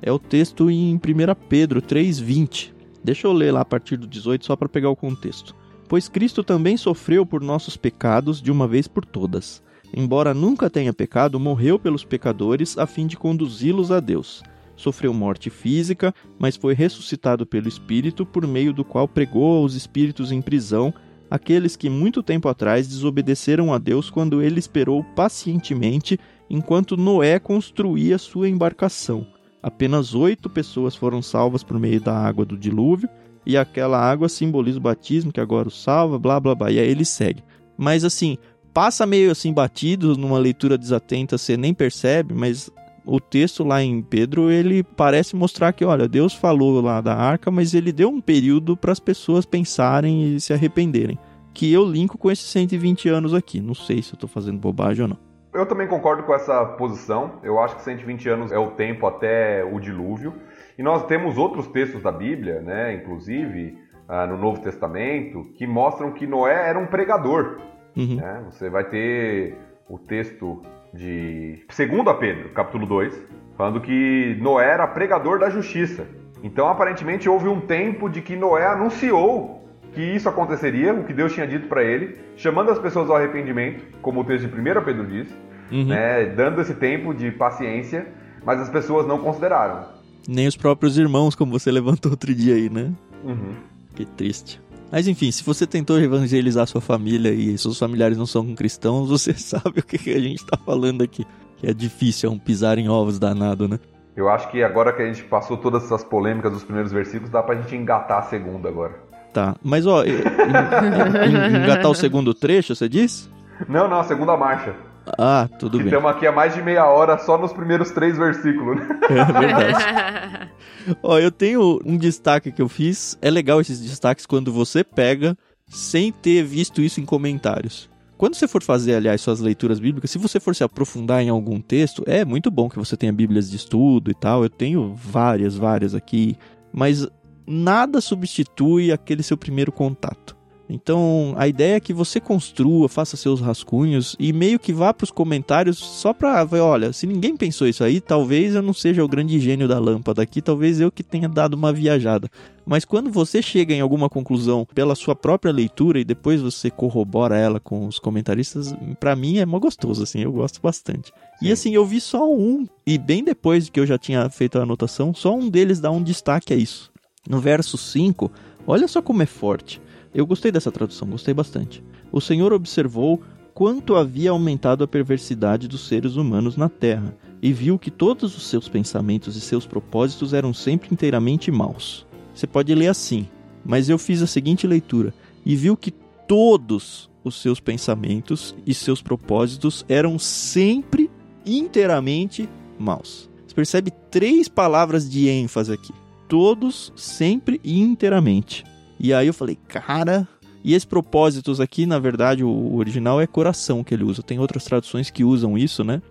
é o texto em 1 Pedro 3,20. Deixa eu ler lá a partir do 18 só para pegar o contexto. Pois Cristo também sofreu por nossos pecados de uma vez por todas embora nunca tenha pecado, morreu pelos pecadores a fim de conduzi-los a Deus. Sofreu morte física, mas foi ressuscitado pelo Espírito, por meio do qual pregou aos espíritos em prisão, aqueles que muito tempo atrás desobedeceram a Deus quando ele esperou pacientemente enquanto Noé construía sua embarcação. Apenas oito pessoas foram salvas por meio da água do dilúvio, e aquela água simboliza o batismo que agora o salva, blá blá blá. E aí ele segue. Mas assim, passa meio assim batido numa leitura desatenta, você nem percebe, mas o texto lá em Pedro, ele parece mostrar que, olha, Deus falou lá da arca, mas ele deu um período para as pessoas pensarem e se arrependerem. Que eu linko com esses 120 anos aqui. Não sei se eu estou fazendo bobagem ou não. Eu também concordo com essa posição. Eu acho que 120 anos é o tempo até o dilúvio. E nós temos outros textos da Bíblia, né, inclusive ah, no Novo Testamento, que mostram que Noé era um pregador. Uhum. Né? Você vai ter o texto de 2 Pedro, capítulo 2, falando que Noé era pregador da justiça. Então, aparentemente, houve um tempo de que Noé anunciou que isso aconteceria, o que Deus tinha dito para ele, chamando as pessoas ao arrependimento, como o texto de 1 Pedro diz, uhum. né? dando esse tempo de paciência, mas as pessoas não consideraram. Nem os próprios irmãos, como você levantou outro dia aí, né? Uhum. Que triste. Mas enfim, se você tentou evangelizar sua família e seus familiares não são cristãos, você [LAUGHS] sabe o que a gente está falando aqui. Que é difícil, é um pisar em ovos danado, né? Eu acho que agora que a gente passou todas essas polêmicas dos primeiros versículos, dá pra gente engatar a segunda agora. Tá, mas ó, engatar o segundo trecho, você diz? Não, não, a segunda marcha. Ah, tudo bem. Estamos aqui há mais de meia hora só nos primeiros três versículos. Né? [LAUGHS] É verdade. [LAUGHS] Ó, eu tenho um destaque que eu fiz. É legal esses destaques quando você pega sem ter visto isso em comentários. Quando você for fazer, aliás, suas leituras bíblicas, se você for se aprofundar em algum texto, é muito bom que você tenha bíblias de estudo e tal. Eu tenho várias, várias aqui. Mas nada substitui aquele seu primeiro contato. Então, a ideia é que você construa, faça seus rascunhos e meio que vá para os comentários só para ver, olha, se ninguém pensou isso aí, talvez eu não seja o grande gênio da lâmpada aqui, talvez eu que tenha dado uma viajada. Mas quando você chega em alguma conclusão pela sua própria leitura e depois você corrobora ela com os comentaristas, para mim é mó gostoso, assim, eu gosto bastante. E assim, eu vi só um, e bem depois que eu já tinha feito a anotação, só um deles dá um destaque a isso. No verso 5, olha só como é forte. Eu gostei dessa tradução, gostei bastante. O Senhor observou quanto havia aumentado a perversidade dos seres humanos na terra, e viu que todos os seus pensamentos e seus propósitos eram sempre inteiramente maus. Você pode ler assim, mas eu fiz a seguinte leitura: e viu que todos os seus pensamentos e seus propósitos eram sempre inteiramente maus. Você percebe três palavras de ênfase aqui: todos, sempre e inteiramente. E aí eu falei, cara. E esses propósitos aqui, na verdade, o original é coração que ele usa. Tem outras traduções que usam isso, né?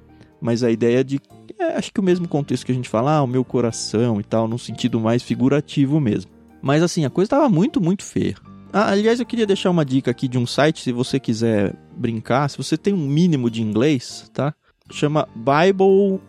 Mas a ideia de. É, acho que o mesmo contexto que a gente fala, ah, o meu coração e tal, num sentido mais figurativo mesmo. Mas assim, a coisa tava muito, muito feia. Ah, aliás, eu queria deixar uma dica aqui de um site, se você quiser brincar, se você tem um mínimo de inglês, tá? Chama Bible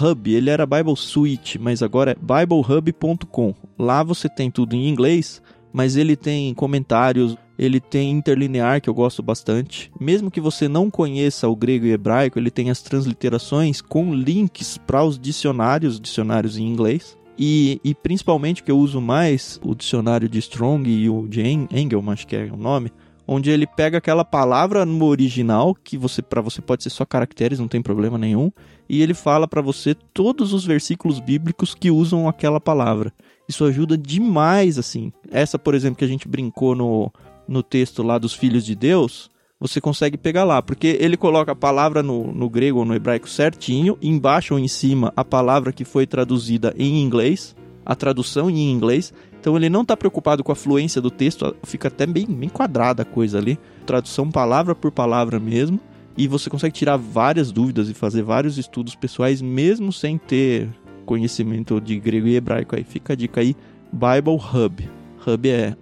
Hub, ele era Bible Suite, mas agora é biblehub.com. Lá você tem tudo em inglês, mas ele tem comentários, ele tem interlinear que eu gosto bastante. Mesmo que você não conheça o grego e hebraico, ele tem as transliterações com links para os dicionários, dicionários em inglês. E, e principalmente que eu uso mais o dicionário de Strong e o de Engelman, acho que é o nome, onde ele pega aquela palavra no original que você para você pode ser só caracteres, não tem problema nenhum, e ele fala para você todos os versículos bíblicos que usam aquela palavra. Isso ajuda demais assim. Essa, por exemplo, que a gente brincou no no texto lá dos filhos de Deus, você consegue pegar lá, porque ele coloca a palavra no, no grego ou no hebraico certinho, embaixo ou em cima a palavra que foi traduzida em inglês, a tradução em inglês. Então ele não está preocupado com a fluência do texto, fica até bem, bem quadrada a coisa ali. Tradução palavra por palavra mesmo. E você consegue tirar várias dúvidas e fazer vários estudos pessoais, mesmo sem ter conhecimento de grego e hebraico. Aí fica a dica aí, Bible Hub. Hub é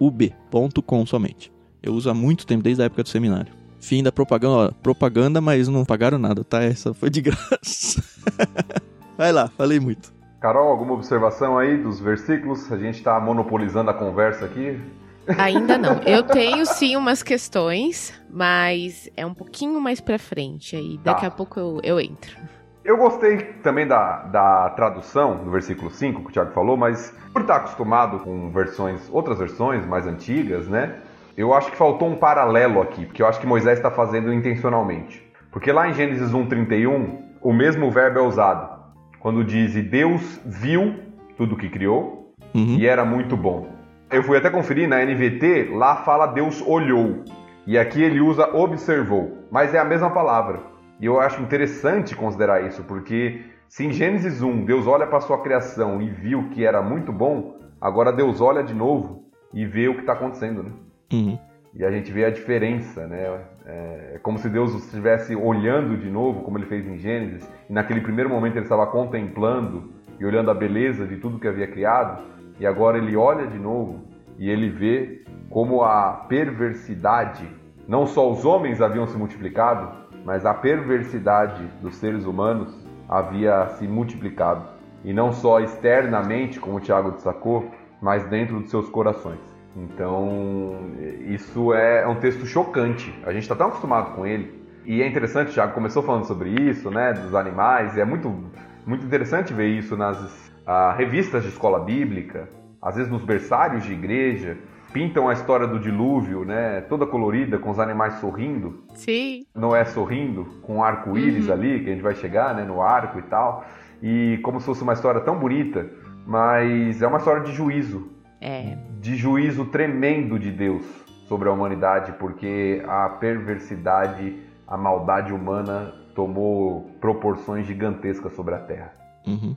hub.com somente. Eu uso há muito tempo, desde a época do seminário. Fim da propaganda, ó, propaganda, mas não pagaram nada, tá? Essa foi de [LAUGHS] graça. Vai lá, falei muito. Carol, alguma observação aí dos versículos? A gente está monopolizando a conversa aqui. Ainda não. [LAUGHS] Eu tenho sim umas questões, mas é um pouquinho mais pra frente aí. Daqui tá. a pouco eu, eu entro. Eu gostei também da, da tradução do versículo 5 que o Tiago falou, mas por estar acostumado com versões, outras versões mais antigas, né? Eu acho que faltou um paralelo aqui, porque eu acho que Moisés está fazendo intencionalmente. Porque lá em Gênesis 1:31, o mesmo verbo é usado. Quando diz e Deus viu tudo que criou uhum. e era muito bom. Eu fui até conferir na NVT, lá fala Deus olhou. E aqui ele usa observou, mas é a mesma palavra. E eu acho interessante considerar isso, porque se em Gênesis 1 Deus olha para a sua criação e viu que era muito bom, agora Deus olha de novo e vê o que está acontecendo, né? Uhum. E a gente vê a diferença, né? É, é como se Deus estivesse olhando de novo, como ele fez em Gênesis, e naquele primeiro momento ele estava contemplando e olhando a beleza de tudo que havia criado, e agora ele olha de novo e ele vê como a perversidade, não só os homens haviam se multiplicado, mas a perversidade dos seres humanos havia se multiplicado, e não só externamente, como o Tiago destacou, mas dentro dos seus corações. Então, isso é um texto chocante. A gente está tão acostumado com ele. E é interessante, Tiago começou falando sobre isso, né, dos animais, e é muito, muito interessante ver isso nas uh, revistas de escola bíblica, às vezes nos berçários de igreja, pintam a história do dilúvio, né? Toda colorida, com os animais sorrindo. Sim. Noé sorrindo, com arco-íris uhum. ali, que a gente vai chegar, né? No arco e tal. E como se fosse uma história tão bonita, mas é uma história de juízo. É. De juízo tremendo de Deus sobre a humanidade, porque a perversidade, a maldade humana tomou proporções gigantescas sobre a Terra. Uhum.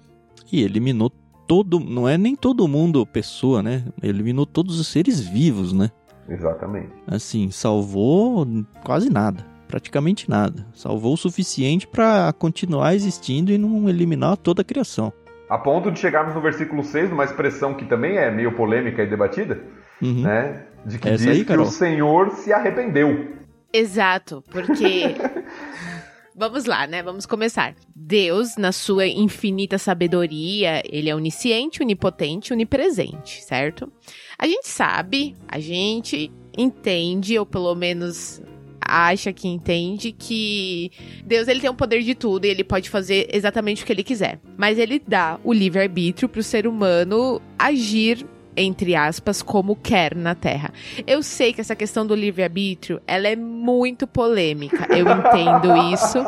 E eliminou todo, não é nem todo mundo pessoa, né? Eliminou todos os seres vivos, né? Exatamente. Assim, salvou quase nada, praticamente nada. Salvou o suficiente para continuar existindo e não eliminar toda a criação. A ponto de chegarmos no versículo 6, numa expressão que também é meio polêmica e debatida, uhum. né? De que Essa diz aí, que o Senhor se arrependeu. Exato, porque [LAUGHS] Vamos lá, né? Vamos começar. Deus, na sua infinita sabedoria, ele é onisciente, onipotente, onipresente, certo? A gente sabe, a gente entende, ou pelo menos acha que entende que Deus ele tem o poder de tudo e ele pode fazer exatamente o que ele quiser. Mas ele dá o livre-arbítrio para o ser humano agir entre aspas, como quer na Terra. Eu sei que essa questão do livre-arbítrio, ela é muito polêmica. Eu entendo isso.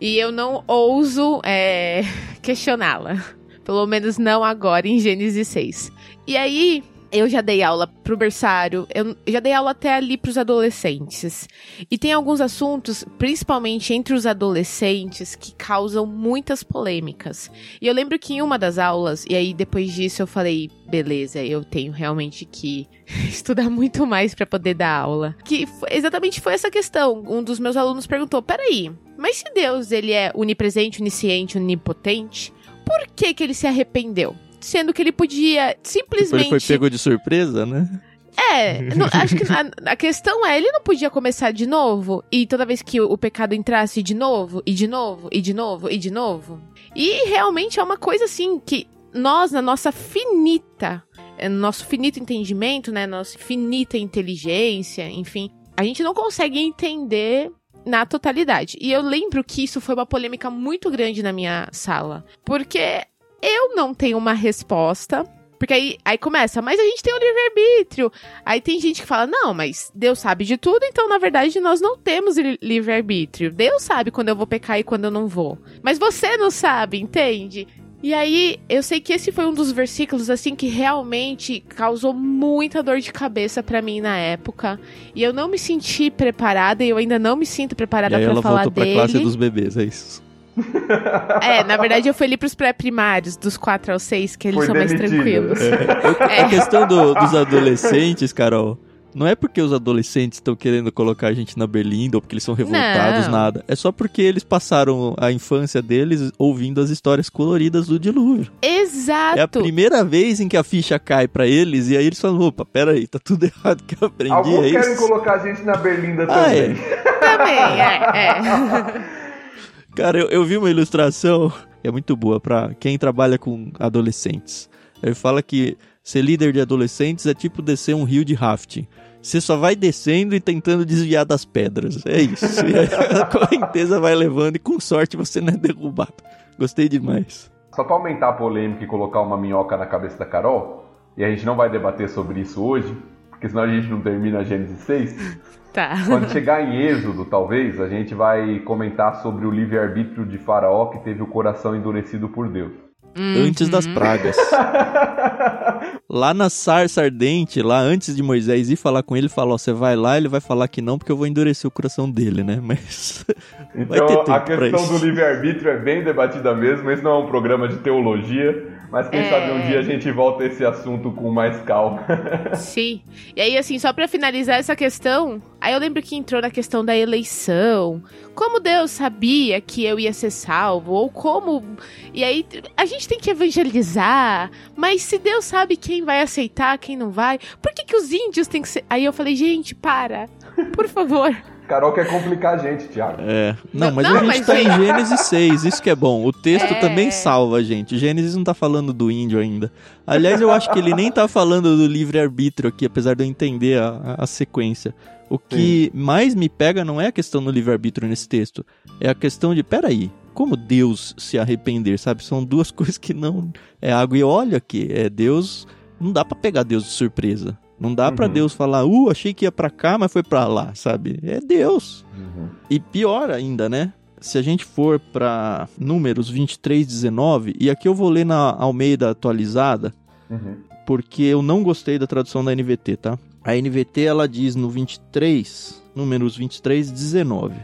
E eu não ouso é, questioná-la. Pelo menos não agora, em Gênesis 6. E aí, eu já dei aula pro berçário, eu já dei aula até ali pros adolescentes. E tem alguns assuntos, principalmente entre os adolescentes, que causam muitas polêmicas. E eu lembro que em uma das aulas, e aí depois disso eu falei, beleza, eu tenho realmente que [LAUGHS] estudar muito mais para poder dar aula. Que exatamente foi essa questão. Um dos meus alunos perguntou: "Peraí, mas se Deus ele é onipresente, onisciente, onipotente, por que que ele se arrependeu?" Sendo que ele podia simplesmente. Tipo, ele foi pego de surpresa, né? É, [LAUGHS] não, acho que a, a, questão é, ele não podia começar de novo? E toda vez que o, o, pecado entrasse de novo, e de novo, e de novo, e de novo? E realmente é uma coisa assim que nós, na nossa finita, no nosso finito entendimento, né, nossa finita inteligência, enfim, a gente não consegue entender na totalidade. E eu lembro que isso foi uma polêmica muito grande na minha sala, porque eu não tenho uma resposta porque aí, aí começa, mas a gente tem o livre-arbítrio. Aí tem gente que fala, não, mas Deus sabe de tudo, então na verdade nós não temos livre-arbítrio. Deus sabe quando eu vou pecar e quando eu não vou. Mas você não sabe, entende? E aí, eu sei que esse foi um dos versículos assim que realmente causou muita dor de cabeça para mim na época. E eu não me senti preparada e eu ainda não me sinto preparada para falar voltou dele. Pra classe dos bebês, é isso. [LAUGHS] É, na verdade eu fui ali pros pré-primários, dos 4 aos 6, que eles Foi são mais tranquilos. É. É. A questão do, dos adolescentes, Carol, não é porque os adolescentes estão querendo colocar a gente na berlinda ou porque eles são revoltados, não. nada. É só porque eles passaram a infância deles ouvindo as histórias coloridas do dilúvio. Exato. É a primeira vez em que a ficha cai para eles e aí eles falam: opa, peraí, tá tudo [LAUGHS] errado que eu aprendi. Alguns é querem colocar a gente na berlinda ah, também. É. também, é. é. [LAUGHS] Cara, eu, eu vi uma ilustração, é muito boa para quem trabalha com adolescentes. Ele fala que ser líder de adolescentes é tipo descer um rio de rafting. Você só vai descendo e tentando desviar das pedras. É isso. [LAUGHS] A correnteza vai levando e com sorte você não é derrubado. Gostei demais. Só para aumentar a polêmica e colocar uma minhoca na cabeça da Carol, e a gente não vai debater sobre isso hoje, porque senão a gente não termina a Gênesis 6. Tá. Quando chegar em Êxodo, talvez, a gente vai comentar sobre o livre-arbítrio de Faraó que teve o coração endurecido por Deus. Uhum. Antes das pragas. [LAUGHS] lá na sarça ardente, lá antes de Moisés ir falar com ele, falou: Você vai lá, ele vai falar que não, porque eu vou endurecer o coração dele, né? [LAUGHS] Mas. então a questão do livre-arbítrio é bem debatida mesmo. Esse não é um programa de teologia. Mas quem é... sabe um dia a gente volta a esse assunto com mais calma. [LAUGHS] Sim. E aí, assim, só para finalizar essa questão, aí eu lembro que entrou na questão da eleição. Como Deus sabia que eu ia ser salvo? Ou como. E aí, a gente tem que evangelizar. Mas se Deus sabe quem vai aceitar, quem não vai, por que, que os índios têm que ser. Aí eu falei, gente, para. Por favor. Carol quer complicar a gente, Thiago. É. Não, mas não, a gente mas tá em Gênesis 6, isso que é bom. O texto é... também salva a gente. Gênesis não tá falando do índio ainda. Aliás, eu acho que ele nem tá falando do livre-arbítrio aqui, apesar de eu entender a, a sequência. O que Sim. mais me pega não é a questão do livre-arbítrio nesse texto. É a questão de, peraí, como Deus se arrepender, sabe? São duas [LAUGHS] coisas que não. É água e óleo aqui. É Deus. Não dá para pegar Deus de surpresa. Não dá uhum. para Deus falar, uh, achei que ia para cá, mas foi para lá, sabe? É Deus. Uhum. E pior ainda, né? Se a gente for para Números 23, 19, e aqui eu vou ler na Almeida atualizada, uhum. porque eu não gostei da tradução da NVT, tá? A NVT ela diz no 23, Números 23, 19.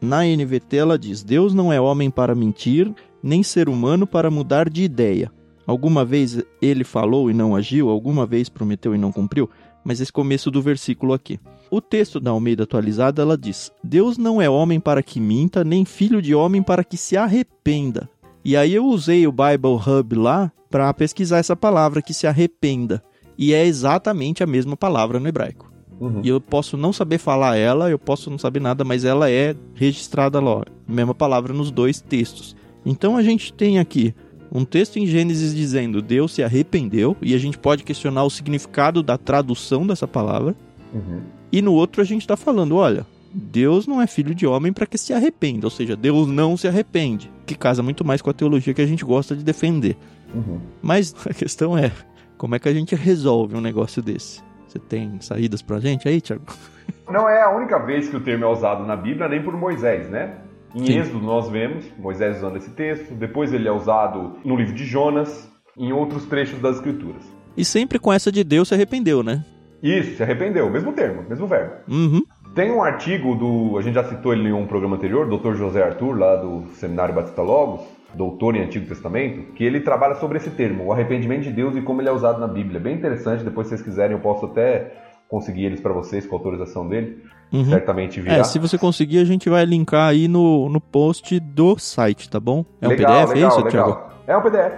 Na NVT ela diz: Deus não é homem para mentir, nem ser humano para mudar de ideia. Alguma vez ele falou e não agiu, alguma vez prometeu e não cumpriu mas esse começo do versículo aqui. O texto da Almeida atualizada ela diz: Deus não é homem para que minta, nem filho de homem para que se arrependa. E aí eu usei o Bible Hub lá para pesquisar essa palavra que se arrependa. E é exatamente a mesma palavra no hebraico. Uhum. E eu posso não saber falar ela, eu posso não saber nada, mas ela é registrada lá, mesma palavra nos dois textos. Então a gente tem aqui um texto em Gênesis dizendo Deus se arrependeu, e a gente pode questionar o significado da tradução dessa palavra. Uhum. E no outro a gente está falando: olha, Deus não é filho de homem para que se arrependa, ou seja, Deus não se arrepende, que casa muito mais com a teologia que a gente gosta de defender. Uhum. Mas [LAUGHS] a questão é: como é que a gente resolve um negócio desse? Você tem saídas pra gente aí, Tiago? Não é a única vez que o termo é usado na Bíblia, nem por Moisés, né? Em Sim. Êxodo nós vemos Moisés usando esse texto, depois ele é usado no livro de Jonas, em outros trechos das Escrituras. E sempre com essa de Deus se arrependeu, né? Isso, se arrependeu, mesmo termo, mesmo verbo. Uhum. Tem um artigo do, a gente já citou ele em um programa anterior, Dr. José Arthur, lá do Seminário Batista Logos, doutor em Antigo Testamento, que ele trabalha sobre esse termo, o arrependimento de Deus e como ele é usado na Bíblia. Bem interessante, depois se vocês quiserem eu posso até conseguir eles para vocês com autorização dele. Uhum. Certamente virá. É, se você conseguir, a gente vai linkar aí no, no post do site, tá bom? É legal, um PDF, legal, é isso. Thiago? É um PDF.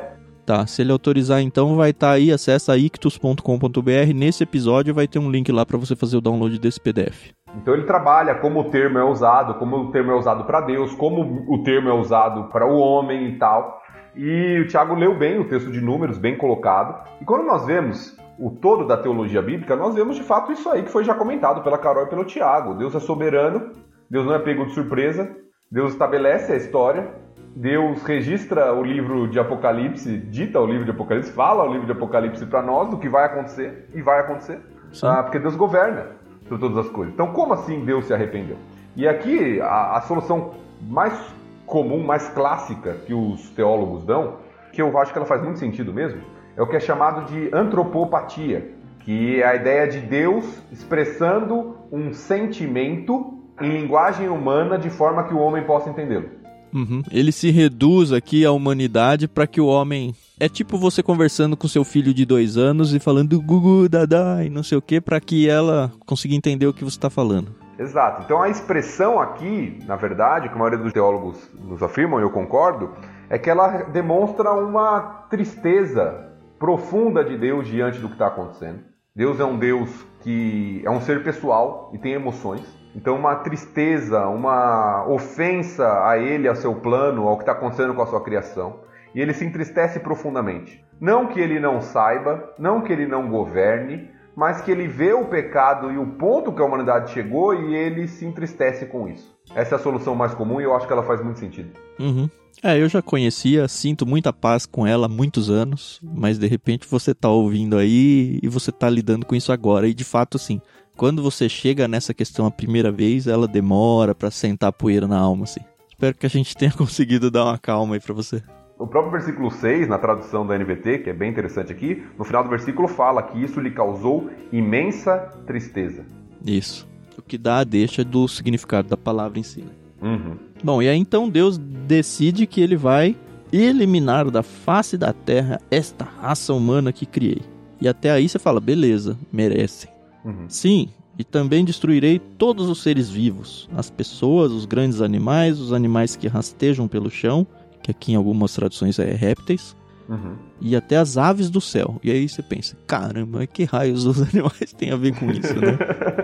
Tá, se ele autorizar então, vai estar tá aí, acessa ictus.com.br. Nesse episódio vai ter um link lá para você fazer o download desse PDF. Então ele trabalha como o termo é usado, como o termo é usado para Deus, como o termo é usado para o homem e tal. E o Tiago leu bem o texto de Números, bem colocado. E quando nós vemos o todo da teologia bíblica, nós vemos de fato isso aí que foi já comentado pela Carol e pelo Tiago. Deus é soberano, Deus não é pego de surpresa, Deus estabelece a história, Deus registra o livro de Apocalipse, dita o livro de Apocalipse, fala o livro de Apocalipse para nós do que vai acontecer e vai acontecer, ah, porque Deus governa sobre todas as coisas. Então, como assim Deus se arrependeu? E aqui a, a solução mais comum, mais clássica que os teólogos dão, que eu acho que ela faz muito sentido mesmo, é o que é chamado de antropopatia, que é a ideia de Deus expressando um sentimento em linguagem humana de forma que o homem possa entendê-lo. Uhum. Ele se reduz aqui à humanidade para que o homem. É tipo você conversando com seu filho de dois anos e falando gugu, dada e não sei o que, para que ela consiga entender o que você está falando. Exato. Então a expressão aqui, na verdade, que a maioria dos teólogos nos afirmam, e eu concordo, é que ela demonstra uma tristeza profunda de Deus diante do que está acontecendo. Deus é um Deus que é um ser pessoal e tem emoções. Então, uma tristeza, uma ofensa a ele, ao seu plano, ao que está acontecendo com a sua criação. E ele se entristece profundamente. Não que ele não saiba, não que ele não governe, mas que ele vê o pecado e o ponto que a humanidade chegou e ele se entristece com isso. Essa é a solução mais comum e eu acho que ela faz muito sentido. Uhum. É, eu já conhecia, sinto muita paz com ela há muitos anos, mas de repente você tá ouvindo aí e você tá lidando com isso agora. E de fato, assim, quando você chega nessa questão a primeira vez, ela demora para sentar a poeira na alma, assim. Espero que a gente tenha [LAUGHS] conseguido dar uma calma aí para você. O próprio versículo 6, na tradução da NVT, que é bem interessante aqui, no final do versículo fala que isso lhe causou imensa tristeza. Isso. O que dá a deixa do significado da palavra em si. Né? Uhum. Bom, e aí então Deus decide que ele vai eliminar da face da terra esta raça humana que criei. E até aí você fala, beleza, merecem. Uhum. Sim, e também destruirei todos os seres vivos, as pessoas, os grandes animais, os animais que rastejam pelo chão, que aqui em algumas traduções é répteis, uhum. e até as aves do céu. E aí você pensa, caramba, que raios os [LAUGHS] animais têm a ver com isso, né?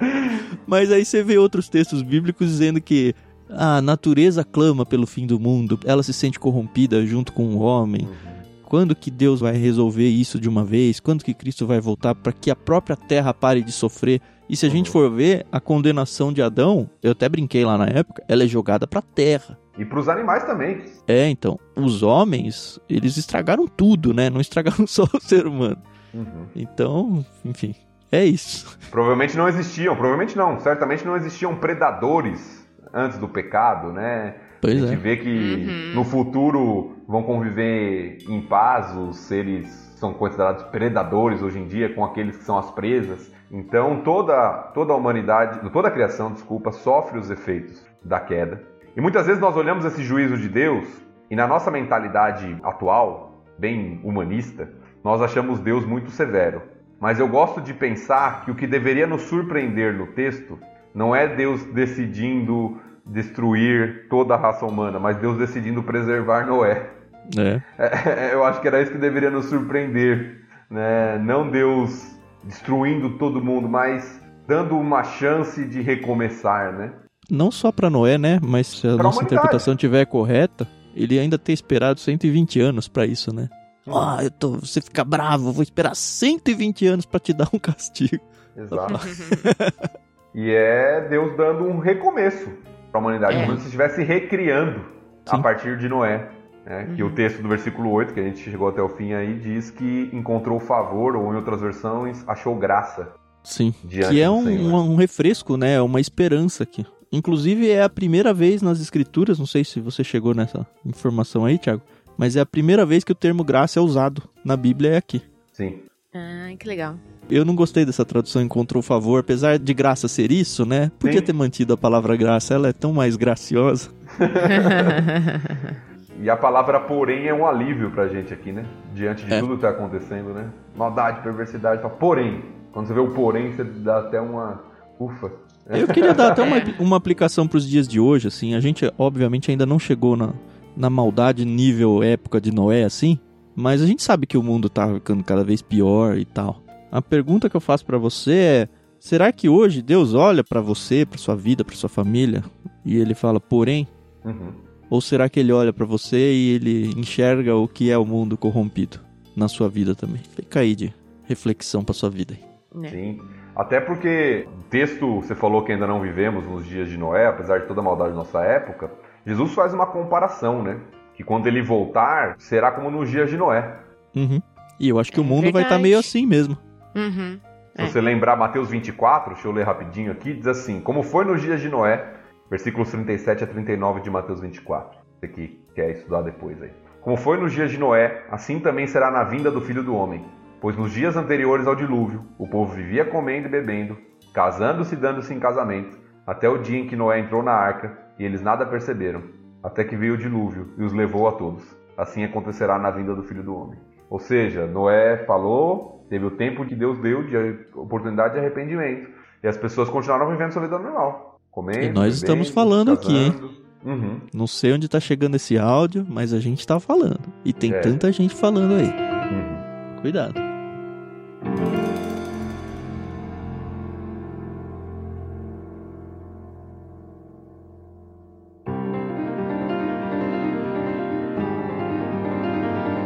[LAUGHS] Mas aí você vê outros textos bíblicos dizendo que a natureza clama pelo fim do mundo, ela se sente corrompida junto com o homem. Uhum quando que Deus vai resolver isso de uma vez? Quando que Cristo vai voltar para que a própria terra pare de sofrer? E se a gente for ver, a condenação de Adão, eu até brinquei lá na época, ela é jogada para a terra. E para os animais também. É, então, os homens, eles estragaram tudo, né? Não estragaram [LAUGHS] só o ser humano. Uhum. Então, enfim, é isso. Provavelmente não existiam, provavelmente não, certamente não existiam predadores antes do pecado, né? Pois a gente é. vê que Uhum. no futuro vão conviver em paz os seres são considerados predadores hoje em dia com aqueles que são as presas. Então toda, toda a humanidade, toda a criação, desculpa, sofre os efeitos da queda. E muitas vezes nós olhamos esse juízo de Deus e na nossa mentalidade atual, bem humanista, nós achamos Deus muito severo. Mas eu gosto de pensar que o que deveria nos surpreender no texto não é Deus decidindo destruir toda a raça humana, mas Deus decidindo preservar Noé. É. É, eu acho que era isso que deveria nos surpreender, né? Não Deus destruindo todo mundo, mas dando uma chance de recomeçar, né? Não só para Noé, né? Mas se a Pra nossa humanidade. interpretação estiver correta, ele ainda ter esperado 120 anos para isso, né? Hum. Ah, eu tô, você fica bravo, eu vou esperar 120 anos para te dar um [LAUGHS] castigo. Exato. [LAUGHS] E é Deus dando um recomeço para a humanidade, É. como se estivesse recriando a Sim. partir de Noé. né? Que o texto do versículo 8, que a gente chegou até o fim aí, diz que encontrou favor, ou em outras versões, achou graça. Sim. Que é um, um refresco, né? Uma esperança aqui. Inclusive é a primeira vez nas escrituras, não sei se você chegou nessa informação aí, Thiago, mas é a primeira vez que o termo graça é usado na Bíblia é aqui. Sim. Ah, que legal. Eu não gostei dessa tradução encontrou favor, apesar de graça ser isso, né? Podia Sim. ter mantido a palavra graça, ela é tão mais graciosa. [LAUGHS] E a palavra porém é um alívio pra gente aqui, né? Diante de É. tudo que tá acontecendo, né? Maldade, perversidade, porém. Quando você vê o porém, você dá até uma ufa. Eu queria dar até uma, uma aplicação para os dias de hoje, assim. A gente, obviamente, ainda não chegou na, na maldade nível época de Noé, assim. Mas a gente sabe que o mundo tá ficando cada vez pior e tal. A pergunta que eu faço para você é: será que hoje Deus olha para você, para sua vida, para sua família e ele fala, porém? Uhum. Ou será que ele olha para você e ele enxerga o que é o mundo corrompido na sua vida também? Fica aí de reflexão para sua vida. né? Sim. Até porque o texto, você falou que ainda não vivemos nos dias de Noé, apesar de toda a maldade da nossa época, Jesus faz uma comparação, né? Que quando ele voltar, será como nos dias de Noé. Uhum. E eu acho que É o mundo vai estar verdade. meio assim mesmo. Uhum. Se É. você lembrar Mateus 24, deixa eu ler rapidinho aqui, diz assim: Como foi nos dias de Noé, versículos 37 a 39 de Mateus 24. Você que quer estudar depois aí. Como foi nos dias de Noé, assim também será na vinda do filho do homem. Pois nos dias anteriores ao dilúvio, o povo vivia comendo e bebendo, casando-se e dando-se em casamento, até o dia em que Noé entrou na arca, e eles nada perceberam, até que veio o dilúvio e os levou a todos. Assim acontecerá na vinda do filho do homem. Ou seja, Noé falou, teve o tempo que Deus deu de oportunidade de arrependimento. E as pessoas continuaram vivendo sua vida normal. Comendo, E nós estamos bebendo, falando aqui, casando. Uhum. Não sei onde tá chegando esse áudio, mas a gente tá falando. E tem É. tanta gente falando aí. Uhum. Cuidado.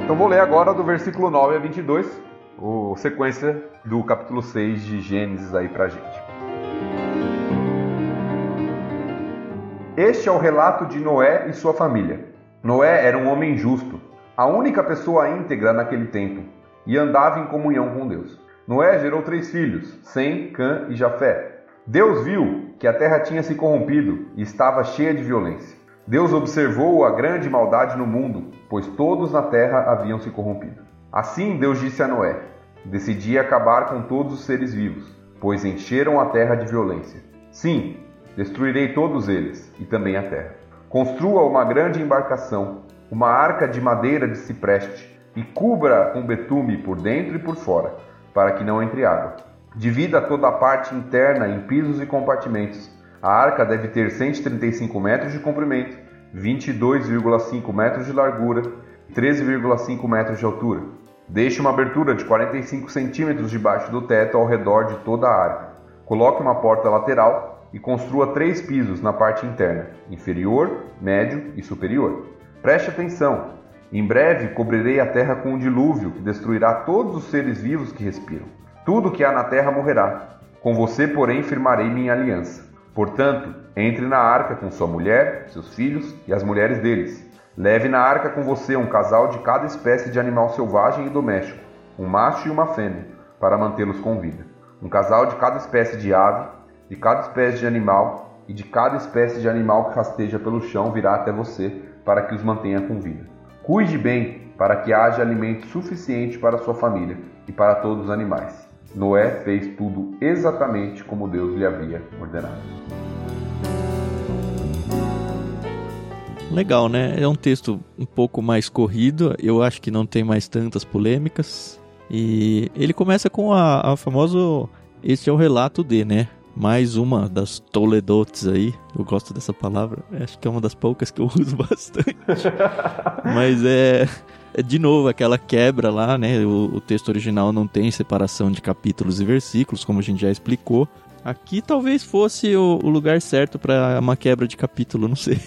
Então vou ler agora do versículo 9 a 22, o sequência do capítulo 6 de Gênesis aí pra gente. Este é o relato de Noé e sua família. Noé era um homem justo, a única pessoa íntegra naquele tempo, e andava em comunhão com Deus. Noé gerou três filhos, Sem, Cã e Jafé. Deus viu que a terra tinha se corrompido e estava cheia de violência. Deus observou a grande maldade no mundo, pois todos na terra haviam se corrompido. Assim Deus disse a Noé: Decidi acabar com todos os seres vivos, pois encheram a terra de violência. Sim, destruirei todos eles, e também a terra. Construa uma grande embarcação, uma arca de madeira de cipreste, e cubra com betume por dentro e por fora, para que não entre água. Divida toda a parte interna em pisos e compartimentos. A arca deve ter 135 metros de comprimento, 22,5 metros de largura e 13,5 metros de altura. Deixe uma abertura de 45 centímetros debaixo do teto ao redor de toda a arca. Coloque uma porta lateral e construa três pisos na parte interna, inferior, médio e superior. Preste atenção! Em breve cobrirei a terra com um dilúvio que destruirá todos os seres vivos que respiram. Tudo que há na terra morrerá. Com você, porém, firmarei minha aliança. Portanto, entre na arca com sua mulher, seus filhos e as mulheres deles. Leve na arca com você um casal de cada espécie de animal selvagem e doméstico, um macho e uma fêmea, para mantê-los com vida. Um casal de cada espécie de ave, de cada espécie de animal e de cada espécie de animal que rasteja pelo chão virá até você para que os mantenha com vida. Cuide bem para que haja alimento suficiente para sua família e para todos os animais. Noé fez tudo exatamente como Deus lhe havia ordenado. Legal, né? É um texto um pouco mais corrido. Eu acho que não tem mais tantas polêmicas. E ele começa com a, a famoso. Este é o relato de, né? Mais uma das Toledotes aí. Eu gosto dessa palavra. Acho que é uma das poucas que eu uso [LAUGHS] bastante. Mas é. é de novo aquela quebra lá, né? O, o texto original não tem separação de capítulos e versículos, como a gente já explicou. Aqui talvez fosse o, o lugar certo para uma quebra de capítulo, não sei.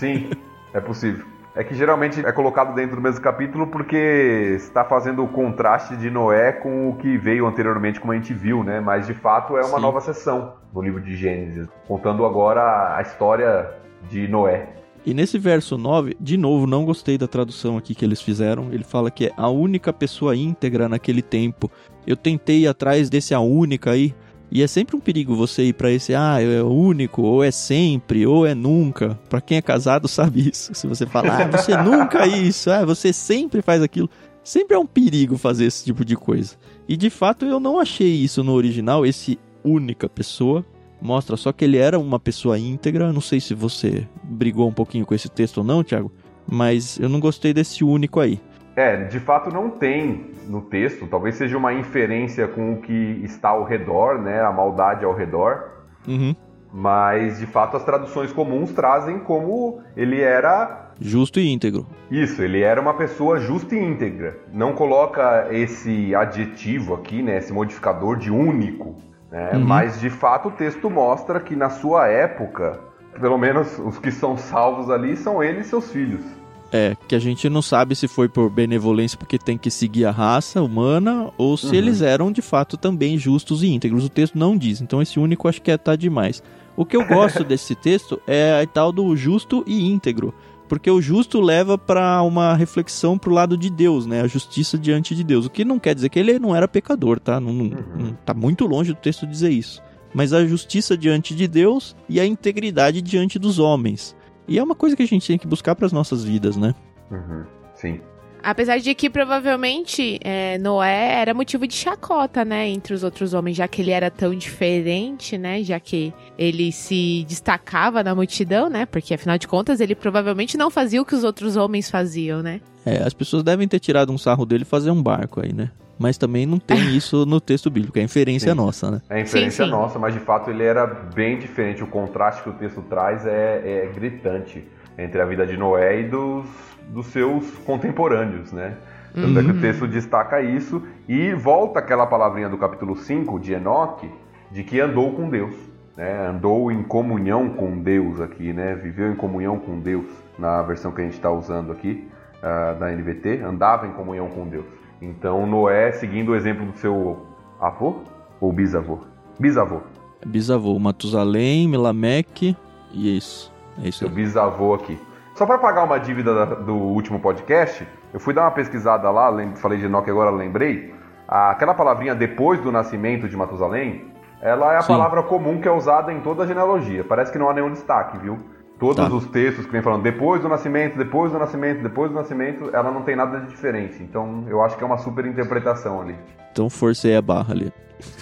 Sim, é possível. É que geralmente é colocado dentro do mesmo capítulo porque está fazendo o contraste de Noé com o que veio anteriormente, como a gente viu, né? Mas de fato é uma Sim. nova sessão no livro de Gênesis, contando agora a história de Noé. E nesse verso 9, de novo, não gostei da tradução aqui que eles fizeram. Ele fala que é a única pessoa íntegra naquele tempo. Eu tentei ir atrás desse a única aí. E é sempre um perigo você ir pra esse, ah, é único, ou é sempre, ou é nunca. Pra quem é casado [LAUGHS] sabe isso. Se você falar, ah, você [LAUGHS] nunca é isso, ah, você sempre faz aquilo. Sempre é um perigo fazer esse tipo de coisa. E de fato eu não achei isso no original, esse única pessoa. Mostra só que ele era uma pessoa íntegra. Não sei se você brigou um pouquinho com esse texto ou não, Thiago. Mas eu não gostei desse único aí. É, de fato não tem no texto, talvez seja uma inferência com o que está ao redor, né? A maldade ao redor. Uhum. Mas, de fato, as traduções comuns trazem como ele era. Justo e íntegro. Isso, ele era uma pessoa justa e íntegra. Não coloca esse adjetivo aqui, né, esse modificador de único. Né? Uhum. Mas, de fato, o texto mostra que na sua época, pelo menos os que são salvos ali, são ele e seus filhos. É, que a gente não sabe se foi por benevolência porque tem que seguir a raça humana ou se uhum. eles eram de fato também justos e íntegros. O texto não diz, então esse único acho que é tá demais. O que eu [LAUGHS] gosto desse texto é a tal do justo e íntegro, porque o justo leva para uma reflexão pro lado de Deus, né? A justiça diante de Deus. O que não quer dizer que ele não era pecador, tá? Não, uhum. não, tá muito longe do texto dizer isso. Mas a justiça diante de Deus e a integridade diante dos homens. E é uma coisa que a gente tem que buscar para as nossas vidas, né? Uhum. Sim. Apesar de que provavelmente é, Noé era motivo de chacota, né, entre os outros homens, já que ele era tão diferente, né, já que ele se destacava na multidão, né, porque afinal de contas ele provavelmente não fazia o que os outros homens faziam, né. É, as pessoas devem ter tirado um sarro dele e fazer um barco aí, né. Mas também não tem [LAUGHS] isso no texto bíblico, é inferência sim. nossa, né? É inferência sim, sim. nossa, mas de fato ele era bem diferente. O contraste que o texto traz é, é gritante entre a vida de Noé e dos, dos seus contemporâneos, né? Tanto uhum. é que o uhum. texto destaca isso e volta aquela palavrinha do capítulo 5 de Enoque, de que andou com Deus, né? Andou em comunhão com Deus aqui, né? Viveu em comunhão com Deus, na versão que a gente está usando aqui, uh, da NVT, andava em comunhão com Deus. Então Noé, seguindo o exemplo do seu avô ou bisavô? Bisavô. Bisavô, Matusalém, Melameque e é isso. É isso. Seu bisavô aqui. Só para pagar uma dívida do último podcast, eu fui dar uma pesquisada lá, falei de Enoque agora lembrei. Aquela palavrinha depois do nascimento de Matusalém, ela é a Sim. palavra comum que é usada em toda a genealogia. Parece que não há nenhum destaque, viu? Todos tá. os textos que vem falando depois do nascimento, depois do nascimento, depois do nascimento, ela não tem nada de diferente. Então eu acho que é uma super interpretação ali. Então forcei a barra ali.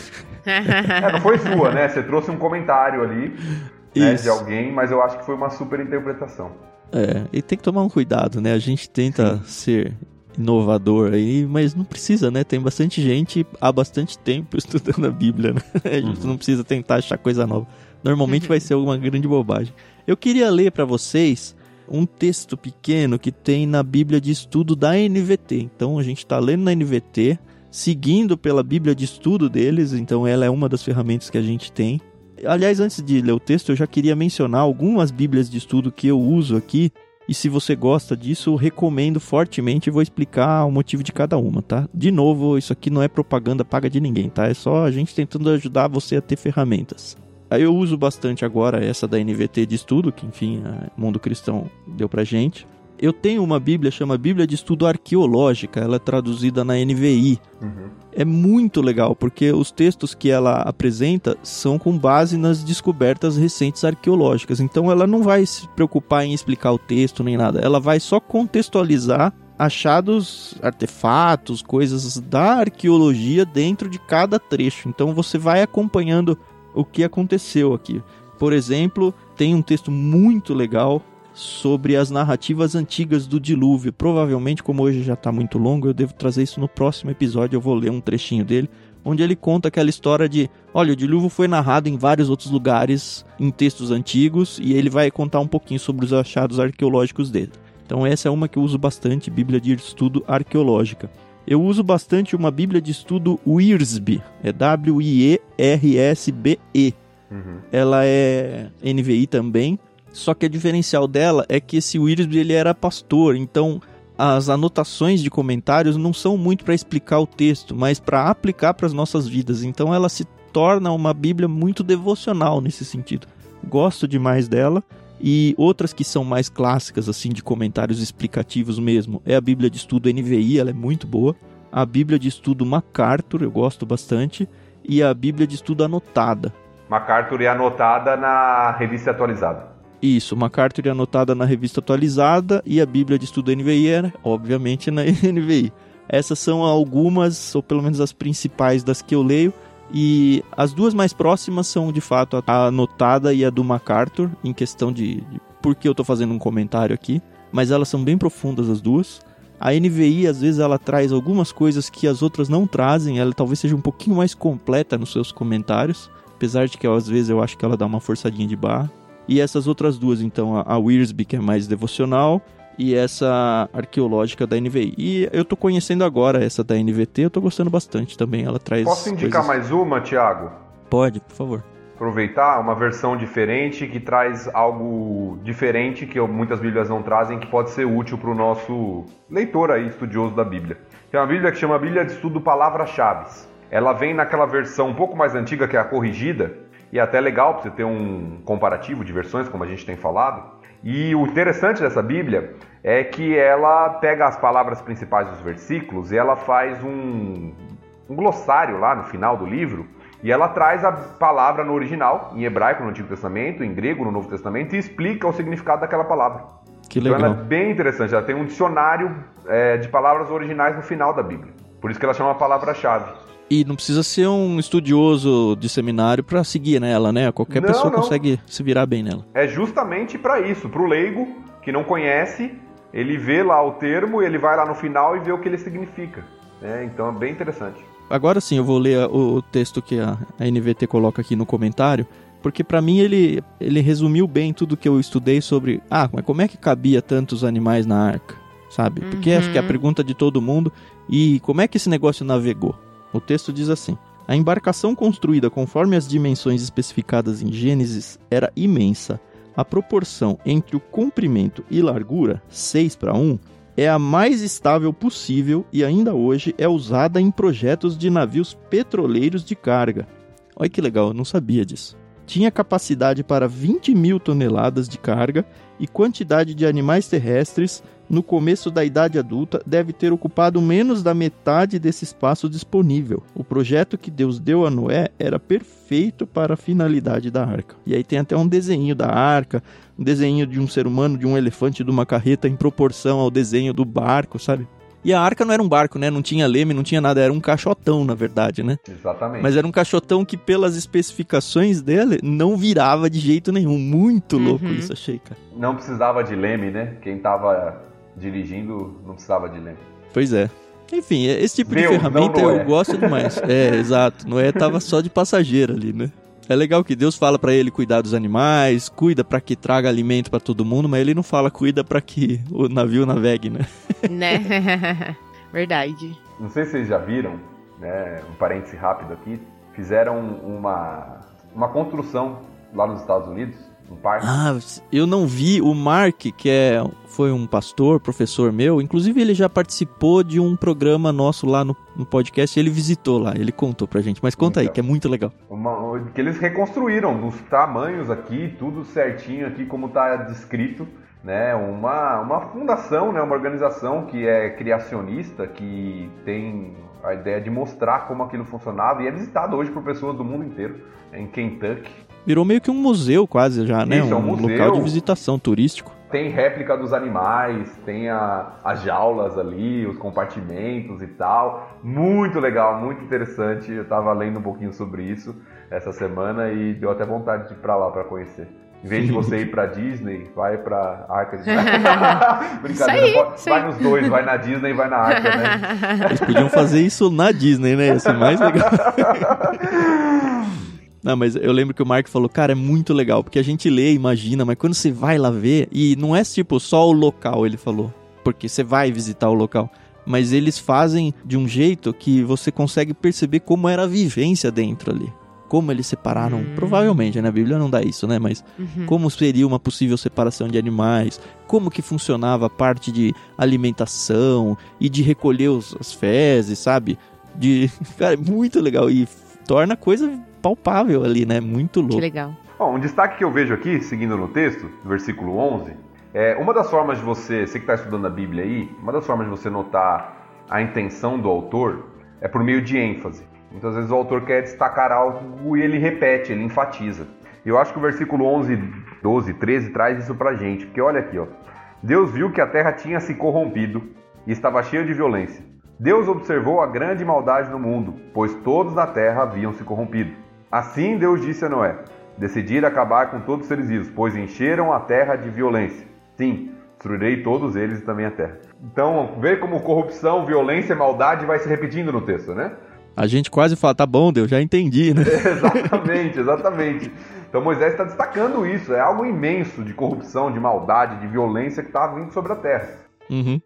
[LAUGHS] é, não foi sua, né? Você trouxe um comentário ali né, de alguém, mas eu acho que foi uma super interpretação. É, e tem que tomar um cuidado, né? A gente tenta Sim. ser inovador aí, mas não precisa, né? Tem bastante gente há bastante tempo [LAUGHS] estudando a Bíblia, né? A gente uhum. não precisa tentar achar coisa nova. Normalmente uhum. vai ser alguma grande bobagem. Eu queria ler para vocês um texto pequeno que tem na Bíblia de Estudo da NVT. Então a gente está lendo na NVT, seguindo pela Bíblia de Estudo deles, então ela é uma das ferramentas que a gente tem. Aliás, antes de ler o texto, eu já queria mencionar algumas Bíblias de estudo que eu uso aqui. E se você gosta disso, eu recomendo fortemente e vou explicar o motivo de cada uma, tá? De novo, isso aqui não é propaganda paga de ninguém, tá? É só a gente tentando ajudar você a ter ferramentas. Eu uso bastante agora essa da NVT de estudo, que enfim, o Mundo Cristão deu pra gente. Eu tenho uma Bíblia, chama Bíblia de Estudo Arqueológica, ela é traduzida na NVI. Uhum. É muito legal, porque os textos que ela apresenta são com base nas descobertas recentes arqueológicas. Então ela não vai se preocupar em explicar o texto nem nada, ela vai só contextualizar achados, artefatos, coisas da arqueologia dentro de cada trecho. Então você vai acompanhando o que aconteceu aqui. Por exemplo, tem um texto muito legal sobre as narrativas antigas do dilúvio. Provavelmente, como hoje já está muito longo, eu devo trazer isso no próximo episódio. Eu vou ler um trechinho dele, onde ele conta aquela história de: olha, o dilúvio foi narrado em vários outros lugares, em textos antigos, e ele vai contar um pouquinho sobre os achados arqueológicos dele. Então, essa é uma que eu uso bastante, Bíblia de Estudo Arqueológica. Eu uso bastante uma Bíblia de estudo Wiersbe, é W-I-E-R-S-B-E. Uhum. Ela é NVI também, só que a diferencial dela é que esse Wiersbe ele era pastor, então as anotações de comentários não são muito para explicar o texto, mas para aplicar para as nossas vidas. Então ela se torna uma Bíblia muito devocional nesse sentido. Gosto demais dela. E outras que são mais clássicas, assim, de comentários explicativos mesmo, é a Bíblia de Estudo NVI, ela é muito boa. A Bíblia de Estudo MacArthur, eu gosto bastante. E a Bíblia de Estudo Anotada. MacArthur é anotada na revista atualizada. Isso, MacArthur é anotada na revista atualizada e a Bíblia de Estudo NVI é, obviamente, na [LAUGHS] NVI. Essas são algumas, ou pelo menos as principais das que eu leio. E as duas mais próximas são de fato a anotada e a do MacArthur, em questão de, de por que eu estou fazendo um comentário aqui, mas elas são bem profundas as duas. A NVI, às vezes, ela traz algumas coisas que as outras não trazem, ela talvez seja um pouquinho mais completa nos seus comentários, apesar de que às vezes eu acho que ela dá uma forçadinha de barra. E essas outras duas, então, a Wearsby, que é mais devocional, e essa arqueológica da NVI. E eu tô conhecendo agora essa da NVT, eu tô gostando bastante também. Ela traz. Posso indicar coisas... mais uma, Thiago? Pode, por favor. Aproveitar uma versão diferente que traz algo diferente que muitas Bíblias não trazem, que pode ser útil para o nosso leitor aí, estudioso da Bíblia. Tem uma Bíblia que chama Bíblia de Estudo Palavras-Chave. Ela vem naquela versão um pouco mais antiga, que é a corrigida, e é até legal para você ter um comparativo de versões, como a gente tem falado. E o interessante dessa Bíblia é que ela pega as palavras principais dos versículos e ela faz um, um glossário lá no final do livro e ela traz a palavra no original, em hebraico no Antigo Testamento, em grego no Novo Testamento, e explica o significado daquela palavra. Que legal. Então ela é bem interessante, ela tem um dicionário é, de palavras originais no final da Bíblia. Por isso que ela chama palavra-chave. E não precisa ser um estudioso de seminário para seguir nela, né? Qualquer Não, pessoa não. consegue se virar bem nela. É justamente para isso, para o leigo que não conhece, ele vê lá o termo, ele vai lá no final e vê o que ele significa. né? então é bem interessante. Agora sim, eu vou ler o, texto que a, NVT coloca aqui no comentário, porque pra mim ele, ele resumiu bem tudo que eu estudei sobre. Ah, mas como é que cabia tantos animais na arca? Sabe? Porque acho que é a Uhum. pergunta de todo mundo. E como é que esse negócio navegou? O texto diz assim: A embarcação construída conforme as dimensões especificadas em Gênesis era imensa. A proporção entre o comprimento e largura, 6 para 1, é a mais estável possível e ainda hoje é usada em projetos de navios petroleiros de carga. Olha que legal, eu não sabia disso. Tinha capacidade para 20 mil toneladas de carga e quantidade de animais terrestres no começo da idade adulta deve ter ocupado menos da metade desse espaço disponível. O projeto que Deus deu a Noé era perfeito para a finalidade da arca. E aí tem até um desenho da arca, um desenho de um ser humano, de um elefante, de uma carreta em proporção ao desenho do barco, sabe? E a arca não era um barco, né? Não tinha leme, não tinha nada, era um caixotão, na verdade, né? Exatamente. Mas era um caixotão que, pelas especificações dele, não virava de jeito nenhum. Muito louco Uhum. isso, achei, cara. Não precisava de leme, né? Quem tava dirigindo não precisava de leme. Pois é. Enfim, esse tipo de Deus, ferramenta não eu Noé. gosto demais. [LAUGHS] É, exato. Noé tava só de passageiro ali, né? É legal que Deus fala pra ele cuidar dos animais, cuida pra que traga alimento pra todo mundo, mas ele não fala cuida pra que o navio navegue, né? né? [LAUGHS] Verdade. Não sei se vocês já viram, né? Um parêntese rápido aqui. Fizeram uma, uma construção lá nos Estados Unidos, um parque. Ah, eu não vi o Mark, que é, foi um pastor, professor meu. Inclusive, ele já participou de um programa nosso lá no, no podcast. Ele visitou lá, ele contou pra gente. Mas conta aí, Então. que é muito legal. Uma- que eles reconstruíram dos tamanhos aqui, tudo certinho aqui como está descrito, né? Uma, uma fundação, né? Uma organização que é criacionista, que tem a ideia de mostrar como aquilo funcionava e é visitado hoje por pessoas do mundo inteiro, em Kentucky. Virou meio que um museu quase já, né? Isso, é um museu. local de visitação turístico. Tem réplica dos animais, tem a- as jaulas ali, os compartimentos e tal. Muito legal, muito interessante. Eu tava lendo um pouquinho sobre isso essa semana e deu até vontade de ir pra lá pra conhecer. Em vez de você ir pra Disney, vai pra Arca de [LAUGHS] Brincadeira, Isso aí, pode- isso vai nos dois, vai na Disney e vai na Arca, né? Eles podiam fazer isso na Disney, né? Ia ser mais legal. [LAUGHS] Não, mas eu lembro que o Mark falou, cara, é muito legal, porque a gente lê, imagina, mas quando você vai lá ver, e não é tipo só o local, ele falou, porque você vai visitar o local, mas eles fazem de um jeito que você consegue perceber como era a vivência dentro ali. Como eles separaram, Hum. provavelmente, né? A Bíblia não dá isso, né? Mas Uhum. como seria uma possível separação de animais, como que funcionava a parte de alimentação e de recolher os- as fezes, sabe? De, [LAUGHS] cara, é muito legal e torna a coisa palpável ali, né? Muito Que louco. legal. Bom, um destaque que eu vejo aqui, seguindo no texto, versículo 11, é uma das formas de você, você que está estudando a Bíblia aí, uma das formas de você notar a intenção do autor é por meio de ênfase. Muitas vezes o autor quer destacar algo e ele repete, ele enfatiza. E eu acho que o versículo 11, 12, 13 traz isso pra gente, porque olha aqui, ó. Deus viu que a terra tinha se corrompido e estava cheia de violência. Deus observou a grande maldade no mundo, pois todos na terra haviam se corrompido. Assim Deus disse a Noé: Decidi acabar com todos os seres vivos, pois encheram a terra de violência. Sim, destruirei todos eles e também a terra. Então, vê como corrupção, violência e maldade vai se repetindo no texto, né? A gente quase fala, tá bom, Deus, já entendi, né? [LAUGHS] exatamente, exatamente. Então Moisés está destacando isso, é algo imenso de corrupção, de maldade, de violência que está vindo sobre a terra. Uhum.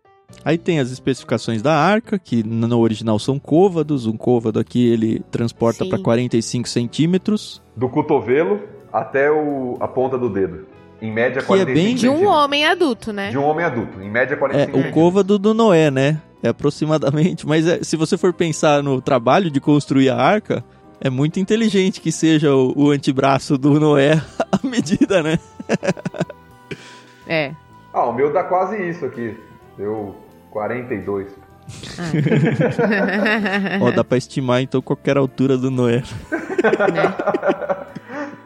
Aí tem as especificações da arca, que no original são côvados. Um côvado aqui ele transporta para 45 centímetros. Do cotovelo até o, a ponta do dedo. Em média, que 45 é bem... De um homem adulto, né? De um homem adulto. Em média, 45 É o côvado do Noé, né? É aproximadamente. Mas é, se você for pensar no trabalho de construir a arca, é muito inteligente que seja o, o antebraço do Noé [LAUGHS] a medida, né? é. Ah, o meu dá quase isso aqui. Deu 42. Ah. [LAUGHS] Ó, dá pra estimar então qualquer altura do Noé. Né?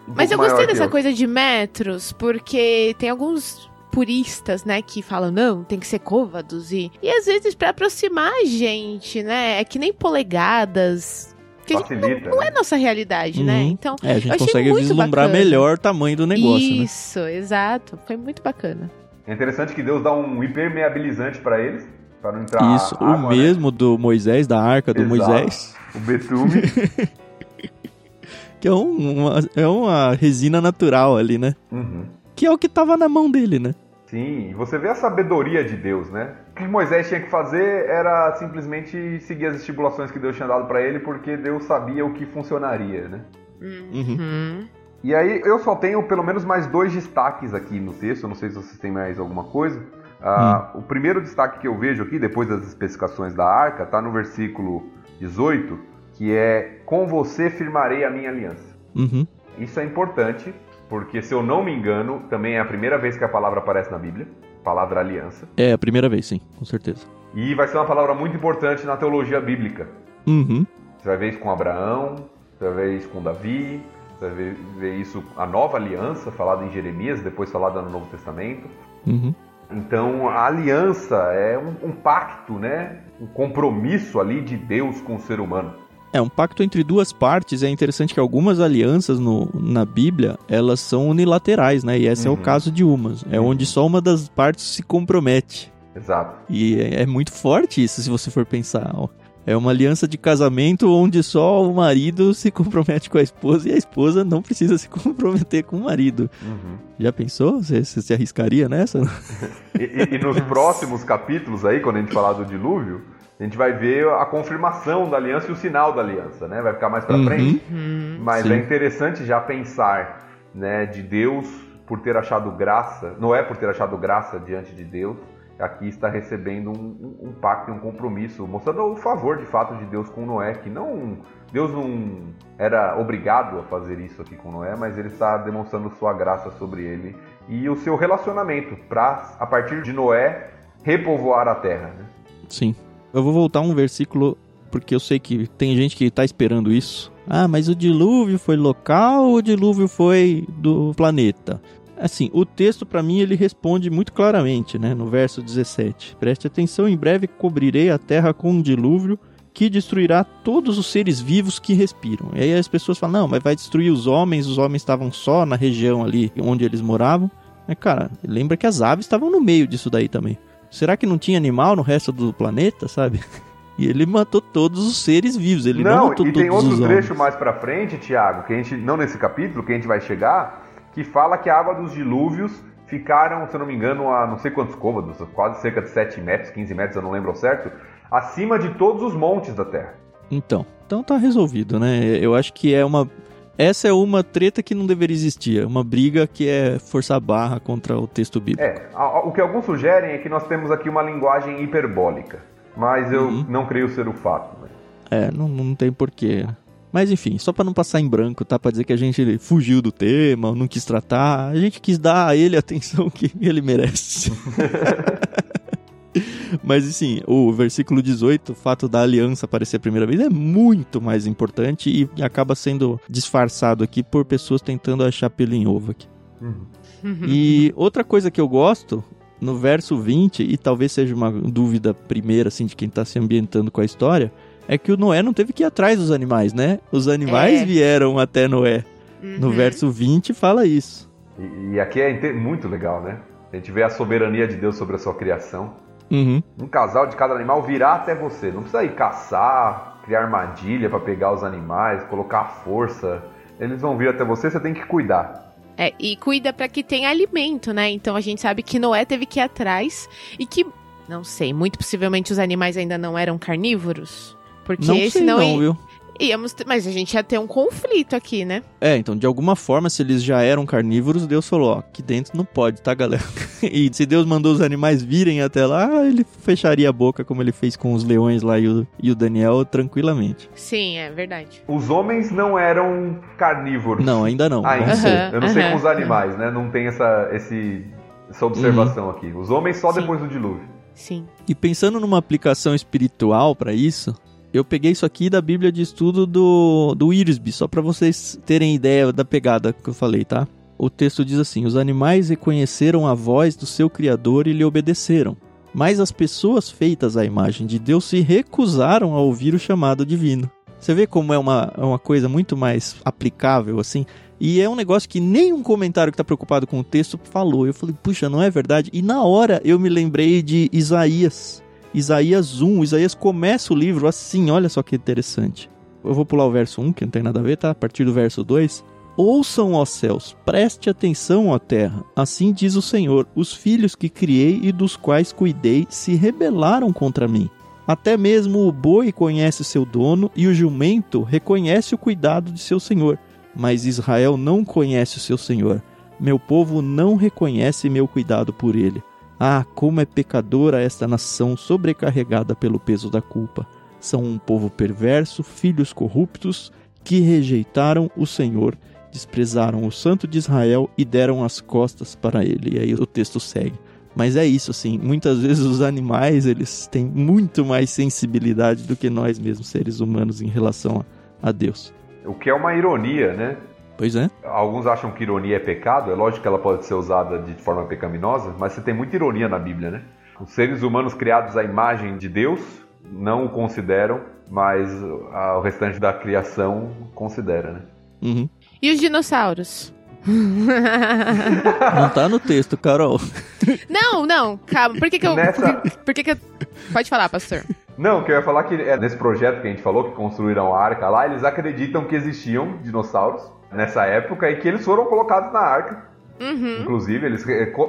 Um Mas eu gostei dessa eu. coisa de metros, porque tem alguns puristas, né, que falam, não, tem que ser côvados e... E às vezes pra aproximar a gente, né, é que nem polegadas... Que a gente Facilita. não, não é nossa realidade, né? Uhum. Então, É, a gente consegue vislumbrar bacana. melhor o tamanho do negócio, né? isso, exato. Foi muito bacana. É interessante que Deus dá um impermeabilizante para eles, para não entrar Isso, água, o né? mesmo do Moisés, da arca do Exato. Moisés, O betume. [LAUGHS] que é, um- uma, é uma resina natural ali, né? Uhum. Que é o que tava na mão dele, né? Sim, você vê a sabedoria de Deus, né? O que Moisés tinha que fazer era simplesmente seguir as estipulações que Deus tinha dado para ele, porque Deus sabia o que funcionaria, né? Uhum. Hum. E aí eu só tenho pelo menos mais dois destaques aqui no texto, eu não sei se vocês têm mais alguma coisa. Ah, O primeiro destaque que eu vejo aqui, depois das especificações da arca, está no versículo 18, que é Com você firmarei a minha aliança. Uhum. Isso é importante, porque se eu não me engano, também é a primeira vez que a palavra aparece na Bíblia, palavra aliança. É a primeira vez, sim, com certeza. E vai ser uma palavra muito importante na teologia bíblica. Uhum. Você vai ver isso com Abraão, você vai ver isso com Davi, você vai ver, isso, a nova aliança, falada em Jeremias, depois falada no Novo Testamento. Uhum. Então, a aliança é um, um pacto, né? Um compromisso ali de Deus com o ser humano. É um pacto entre duas partes. É interessante que algumas alianças no, na Bíblia elas são unilaterais, né? E esse é Uhum. o caso de umas. É Uhum. onde só uma das partes se compromete. Exato. E é, é muito forte isso, se você for pensar. ó. É uma aliança de casamento onde só o marido se compromete com a esposa e a esposa não precisa se [LAUGHS] comprometer com o marido. Uhum. Já pensou? Você, você se arriscaria nessa? E, e- e nos [LAUGHS] próximos capítulos aí, quando a gente falar do dilúvio, a gente vai ver a confirmação da aliança e o sinal da aliança, né? Vai ficar mais pra Uhum. frente. Hum. Mas Sim. é interessante já pensar, né, de Deus por ter achado graça, Noé por ter achado graça diante de Deus, aqui está recebendo um, um- um pacto e um compromisso, mostrando o favor de fato de Deus com Noé, que não Deus não era obrigado a fazer isso aqui com Noé, mas ele está demonstrando sua graça sobre ele e o seu relacionamento para a partir de Noé repovoar a terra. né? Sim. Eu vou voltar um versículo porque eu sei que tem gente que tá esperando isso. Ah, mas o dilúvio foi local ou o dilúvio foi do planeta? Assim, o texto para mim ele responde muito claramente, né, no verso 17. Preste atenção, em breve cobrirei a terra com um dilúvio que destruirá todos os seres vivos que respiram. E aí as pessoas falam: "Não, mas vai destruir os homens, os homens estavam só na região ali onde eles moravam". Mas cara, lembra que as aves estavam no meio disso daí também. Será que não tinha animal no resto do planeta, sabe? [LAUGHS] E ele matou todos os seres vivos, ele não, não, matou e tem outro trecho mais pra frente, Tiago, que a gente não nesse capítulo, que a gente vai chegar, que fala que a água dos dilúvios ficaram, se eu não me engano, a não sei quantos côvados, quase cerca de 7 metros, 15 metros, eu não lembro certo, acima de todos os montes da Terra. Então, então tá resolvido, né? Eu acho que é uma essa é uma treta que não deveria existir, é uma briga que é forçar a barra contra o texto bíblico. É, o que alguns sugerem é que nós temos aqui uma linguagem hiperbólica, mas eu Uhum. não creio ser o fato. né? É, não, não tem porquê. Mas enfim, só pra não passar em branco, tá? Pra dizer que a gente fugiu do tema, não quis tratar, a gente quis dar a ele a atenção [LAUGHS] que ele merece. [LAUGHS] Mas assim, o versículo 18, o fato da aliança aparecer a primeira vez, é muito mais importante e acaba sendo disfarçado aqui por pessoas tentando achar pelo em ovo aqui. E outra coisa que eu gosto, no verso 20, e talvez seja uma dúvida primeira, assim, de quem tá se ambientando com a história, é que o Noé não teve que ir atrás dos animais, né? Os animais É. vieram até Noé. No Uhum. verso 20 fala isso. E, e aqui é muito legal, né? A gente vê a soberania de Deus sobre a sua criação. Uhum. Um casal de cada animal virá até você. Não precisa ir caçar, criar armadilha para pegar os animais, colocar força. Eles vão vir até você, você tem que cuidar. É, e cuida para que tenha alimento, né? Então a gente sabe que Noé teve que ir atrás e que, não sei, muito possivelmente os animais ainda não eram carnívoros. Porque não sei senão não, viu? íamos ter, mas a gente ia ter um conflito aqui, né? É, então, de alguma forma, se eles já eram carnívoros, Deus falou, ó, aqui dentro não pode, tá, galera? [LAUGHS] e se Deus mandou os animais virem até lá, ele fecharia a boca, como ele fez com os leões lá e o, e o Daniel, tranquilamente. Sim, é verdade. Os homens não eram carnívoros. Não, ainda não. Ainda. Vamos ser. Aham. Eu não sei com os animais, né? Não tem essa, esse, essa observação aqui. Os homens só Sim. depois do dilúvio. Sim. E pensando numa aplicação espiritual pra isso, eu peguei isso aqui da Bíblia de Estudo do, do Irisby, só pra vocês terem ideia da pegada que eu falei, tá? O texto diz assim: Os animais reconheceram a voz do seu Criador e lhe obedeceram. Mas as pessoas feitas à imagem de Deus se recusaram a ouvir o chamado divino. Você vê como é uma, é uma coisa muito mais aplicável, assim? E é um negócio que nenhum comentário que tá preocupado com o texto falou. Eu falei, puxa, não é verdade? E na hora eu me lembrei de Isaías. Isaías 1. Isaías começa o livro assim, olha só que interessante. Eu vou pular o verso 1, que não tem nada a ver, tá? A partir do verso 2. Ouçam, ó céus, preste atenção, ó terra. Assim diz o Senhor: os filhos que criei e dos quais cuidei se rebelaram contra mim. Até mesmo o boi conhece seu dono e o jumento reconhece o cuidado de seu senhor. Mas Israel não conhece o seu senhor. Meu povo não reconhece meu cuidado por ele. Ah, como é pecadora esta nação sobrecarregada pelo peso da culpa. São um povo perverso, filhos corruptos, que rejeitaram o Senhor, desprezaram o Santo de Israel e deram as costas para ele. E aí o texto segue. Mas é isso, assim, muitas vezes os animais, eles têm muito mais sensibilidade do que nós mesmos, seres humanos, em relação a, a Deus. O que é uma ironia, né? Pois é. Alguns acham que ironia é pecado, é lógico que ela pode ser usada de forma pecaminosa, mas você tem muita ironia na Bíblia, né? Os seres humanos criados à imagem de Deus não o consideram, mas a- o restante da criação considera, né? Uhum. E os dinossauros? [LAUGHS] Não tá no texto, Carol. não, não, calma. Por que que eu. Nessa- Por que que eu. Pode falar, pastor. Não, o que eu ia falar que é nesse projeto que a gente falou, que construíram a arca lá, eles acreditam que existiam dinossauros nessa época e que eles foram colocados na arca. Uhum. Inclusive, eles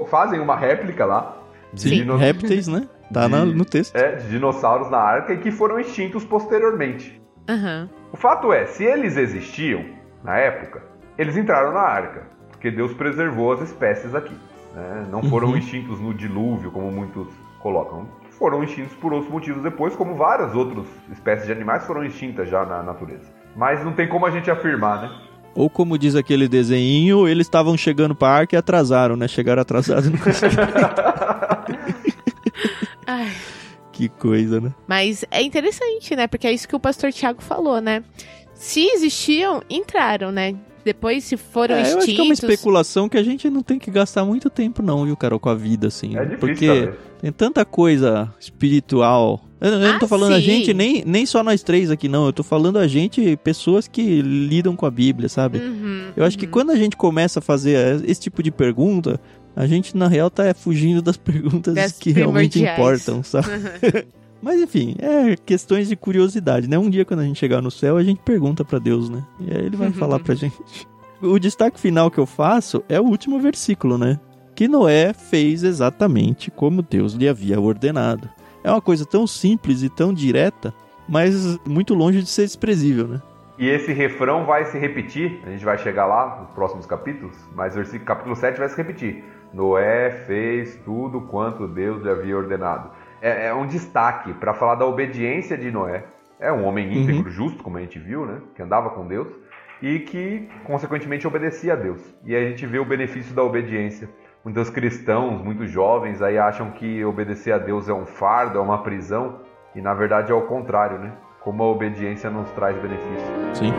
fazem uma réplica lá de, Sim. dino- Répteis, né? Tá na- no texto. é, de dinossauros na arca e que foram extintos posteriormente. Aham. O fato é, se eles existiam na época, eles entraram na arca, porque Deus preservou as espécies aqui. né? Não foram Uhum. extintos no dilúvio, como muitos colocam. Foram extintos por outros motivos depois, como várias outras espécies de animais foram extintas já na natureza. Mas não tem como a gente afirmar, né? Ou como diz aquele desenho, eles estavam chegando pra arca e atrasaram, né? Chegaram atrasados conseguiram. [LAUGHS] Ai. que coisa, né? Mas é interessante, né? Porque é isso que o pastor Tiago falou, né? Se existiam, entraram, né? Depois, se foram É, eu acho que é uma extintos. especulação que a gente não tem que gastar muito tempo, não, viu, Carol, com a vida, assim. É difícil Porque tem tanta coisa espiritual. Eu, eu não tô Ah, falando a sim. gente, nem, nem só nós três aqui, não. Eu tô falando a gente, pessoas que lidam com a Bíblia, sabe? Uhum, Eu acho que uhum. quando a gente começa a fazer esse tipo de pergunta, a gente, na real, tá fugindo das [LAUGHS] perguntas Das que realmente importam, sabe? [LAUGHS] Mas enfim, é questões de curiosidade, né? Um dia quando a gente chegar no céu, a gente pergunta pra Deus, né? E aí ele vai [LAUGHS] falar pra gente. O destaque final que eu faço é o último versículo, né? Que Noé fez exatamente como Deus lhe havia ordenado. É uma coisa tão simples e tão direta, mas muito longe de ser desprezível, né? E esse refrão vai se repetir, a gente vai chegar lá nos próximos capítulos, mas o versículo, capítulo 7 vai se repetir. Noé fez tudo quanto Deus lhe havia ordenado. É, é um destaque para falar da obediência de Noé. É um homem íntegro, justo, como a gente viu, né? Que andava com Deus e que, consequentemente, obedecia a Deus. E aí a gente vê o benefício da obediência. Muitos cristãos, muitos jovens, aí acham que obedecer a Deus é um fardo, é uma prisão, e na verdade é o contrário, né? Como a obediência nos traz benefício. Sim.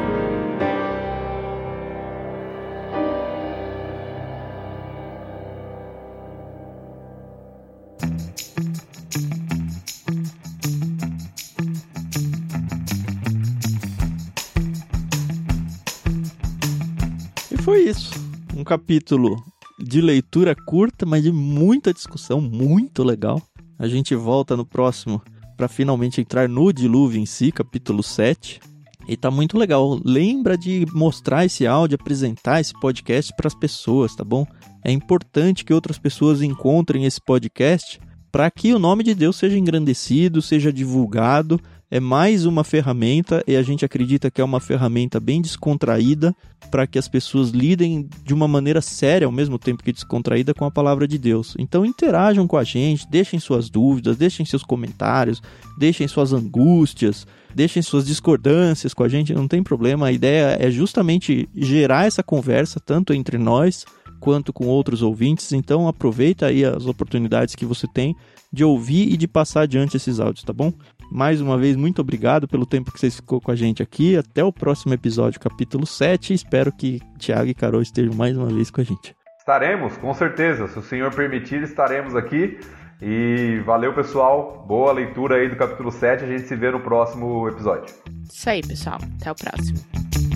E foi isso. Um capítulo de leitura curta, mas de muita discussão, muito legal. A gente volta no próximo para finalmente entrar no dilúvio em si, capítulo 7. E tá muito legal. Lembra de mostrar esse áudio, apresentar esse podcast para as pessoas, tá bom? É importante que outras pessoas encontrem esse podcast para que o nome de Deus seja engrandecido, seja divulgado é mais uma ferramenta e a gente acredita que é uma ferramenta bem descontraída para que as pessoas lidem de uma maneira séria, ao mesmo tempo que descontraída, com a palavra de Deus. Então interajam com a gente, deixem suas dúvidas, deixem seus comentários, deixem suas angústias, deixem suas discordâncias com a gente, não tem problema. A ideia é justamente gerar essa conversa tanto entre nós quanto com outros ouvintes. Então aproveita aí as oportunidades que você tem de ouvir e de passar adiante esses áudios, tá bom? Mais uma vez, muito obrigado pelo tempo que vocês ficou com a gente aqui. Até o próximo episódio, capítulo 7. Espero que Tiago e Carol estejam mais uma vez com a gente. Estaremos, com certeza. Se o Senhor permitir, estaremos aqui. E valeu, pessoal. Boa leitura aí do capítulo 7. A gente se vê no próximo episódio. Isso aí, pessoal. Até o próximo.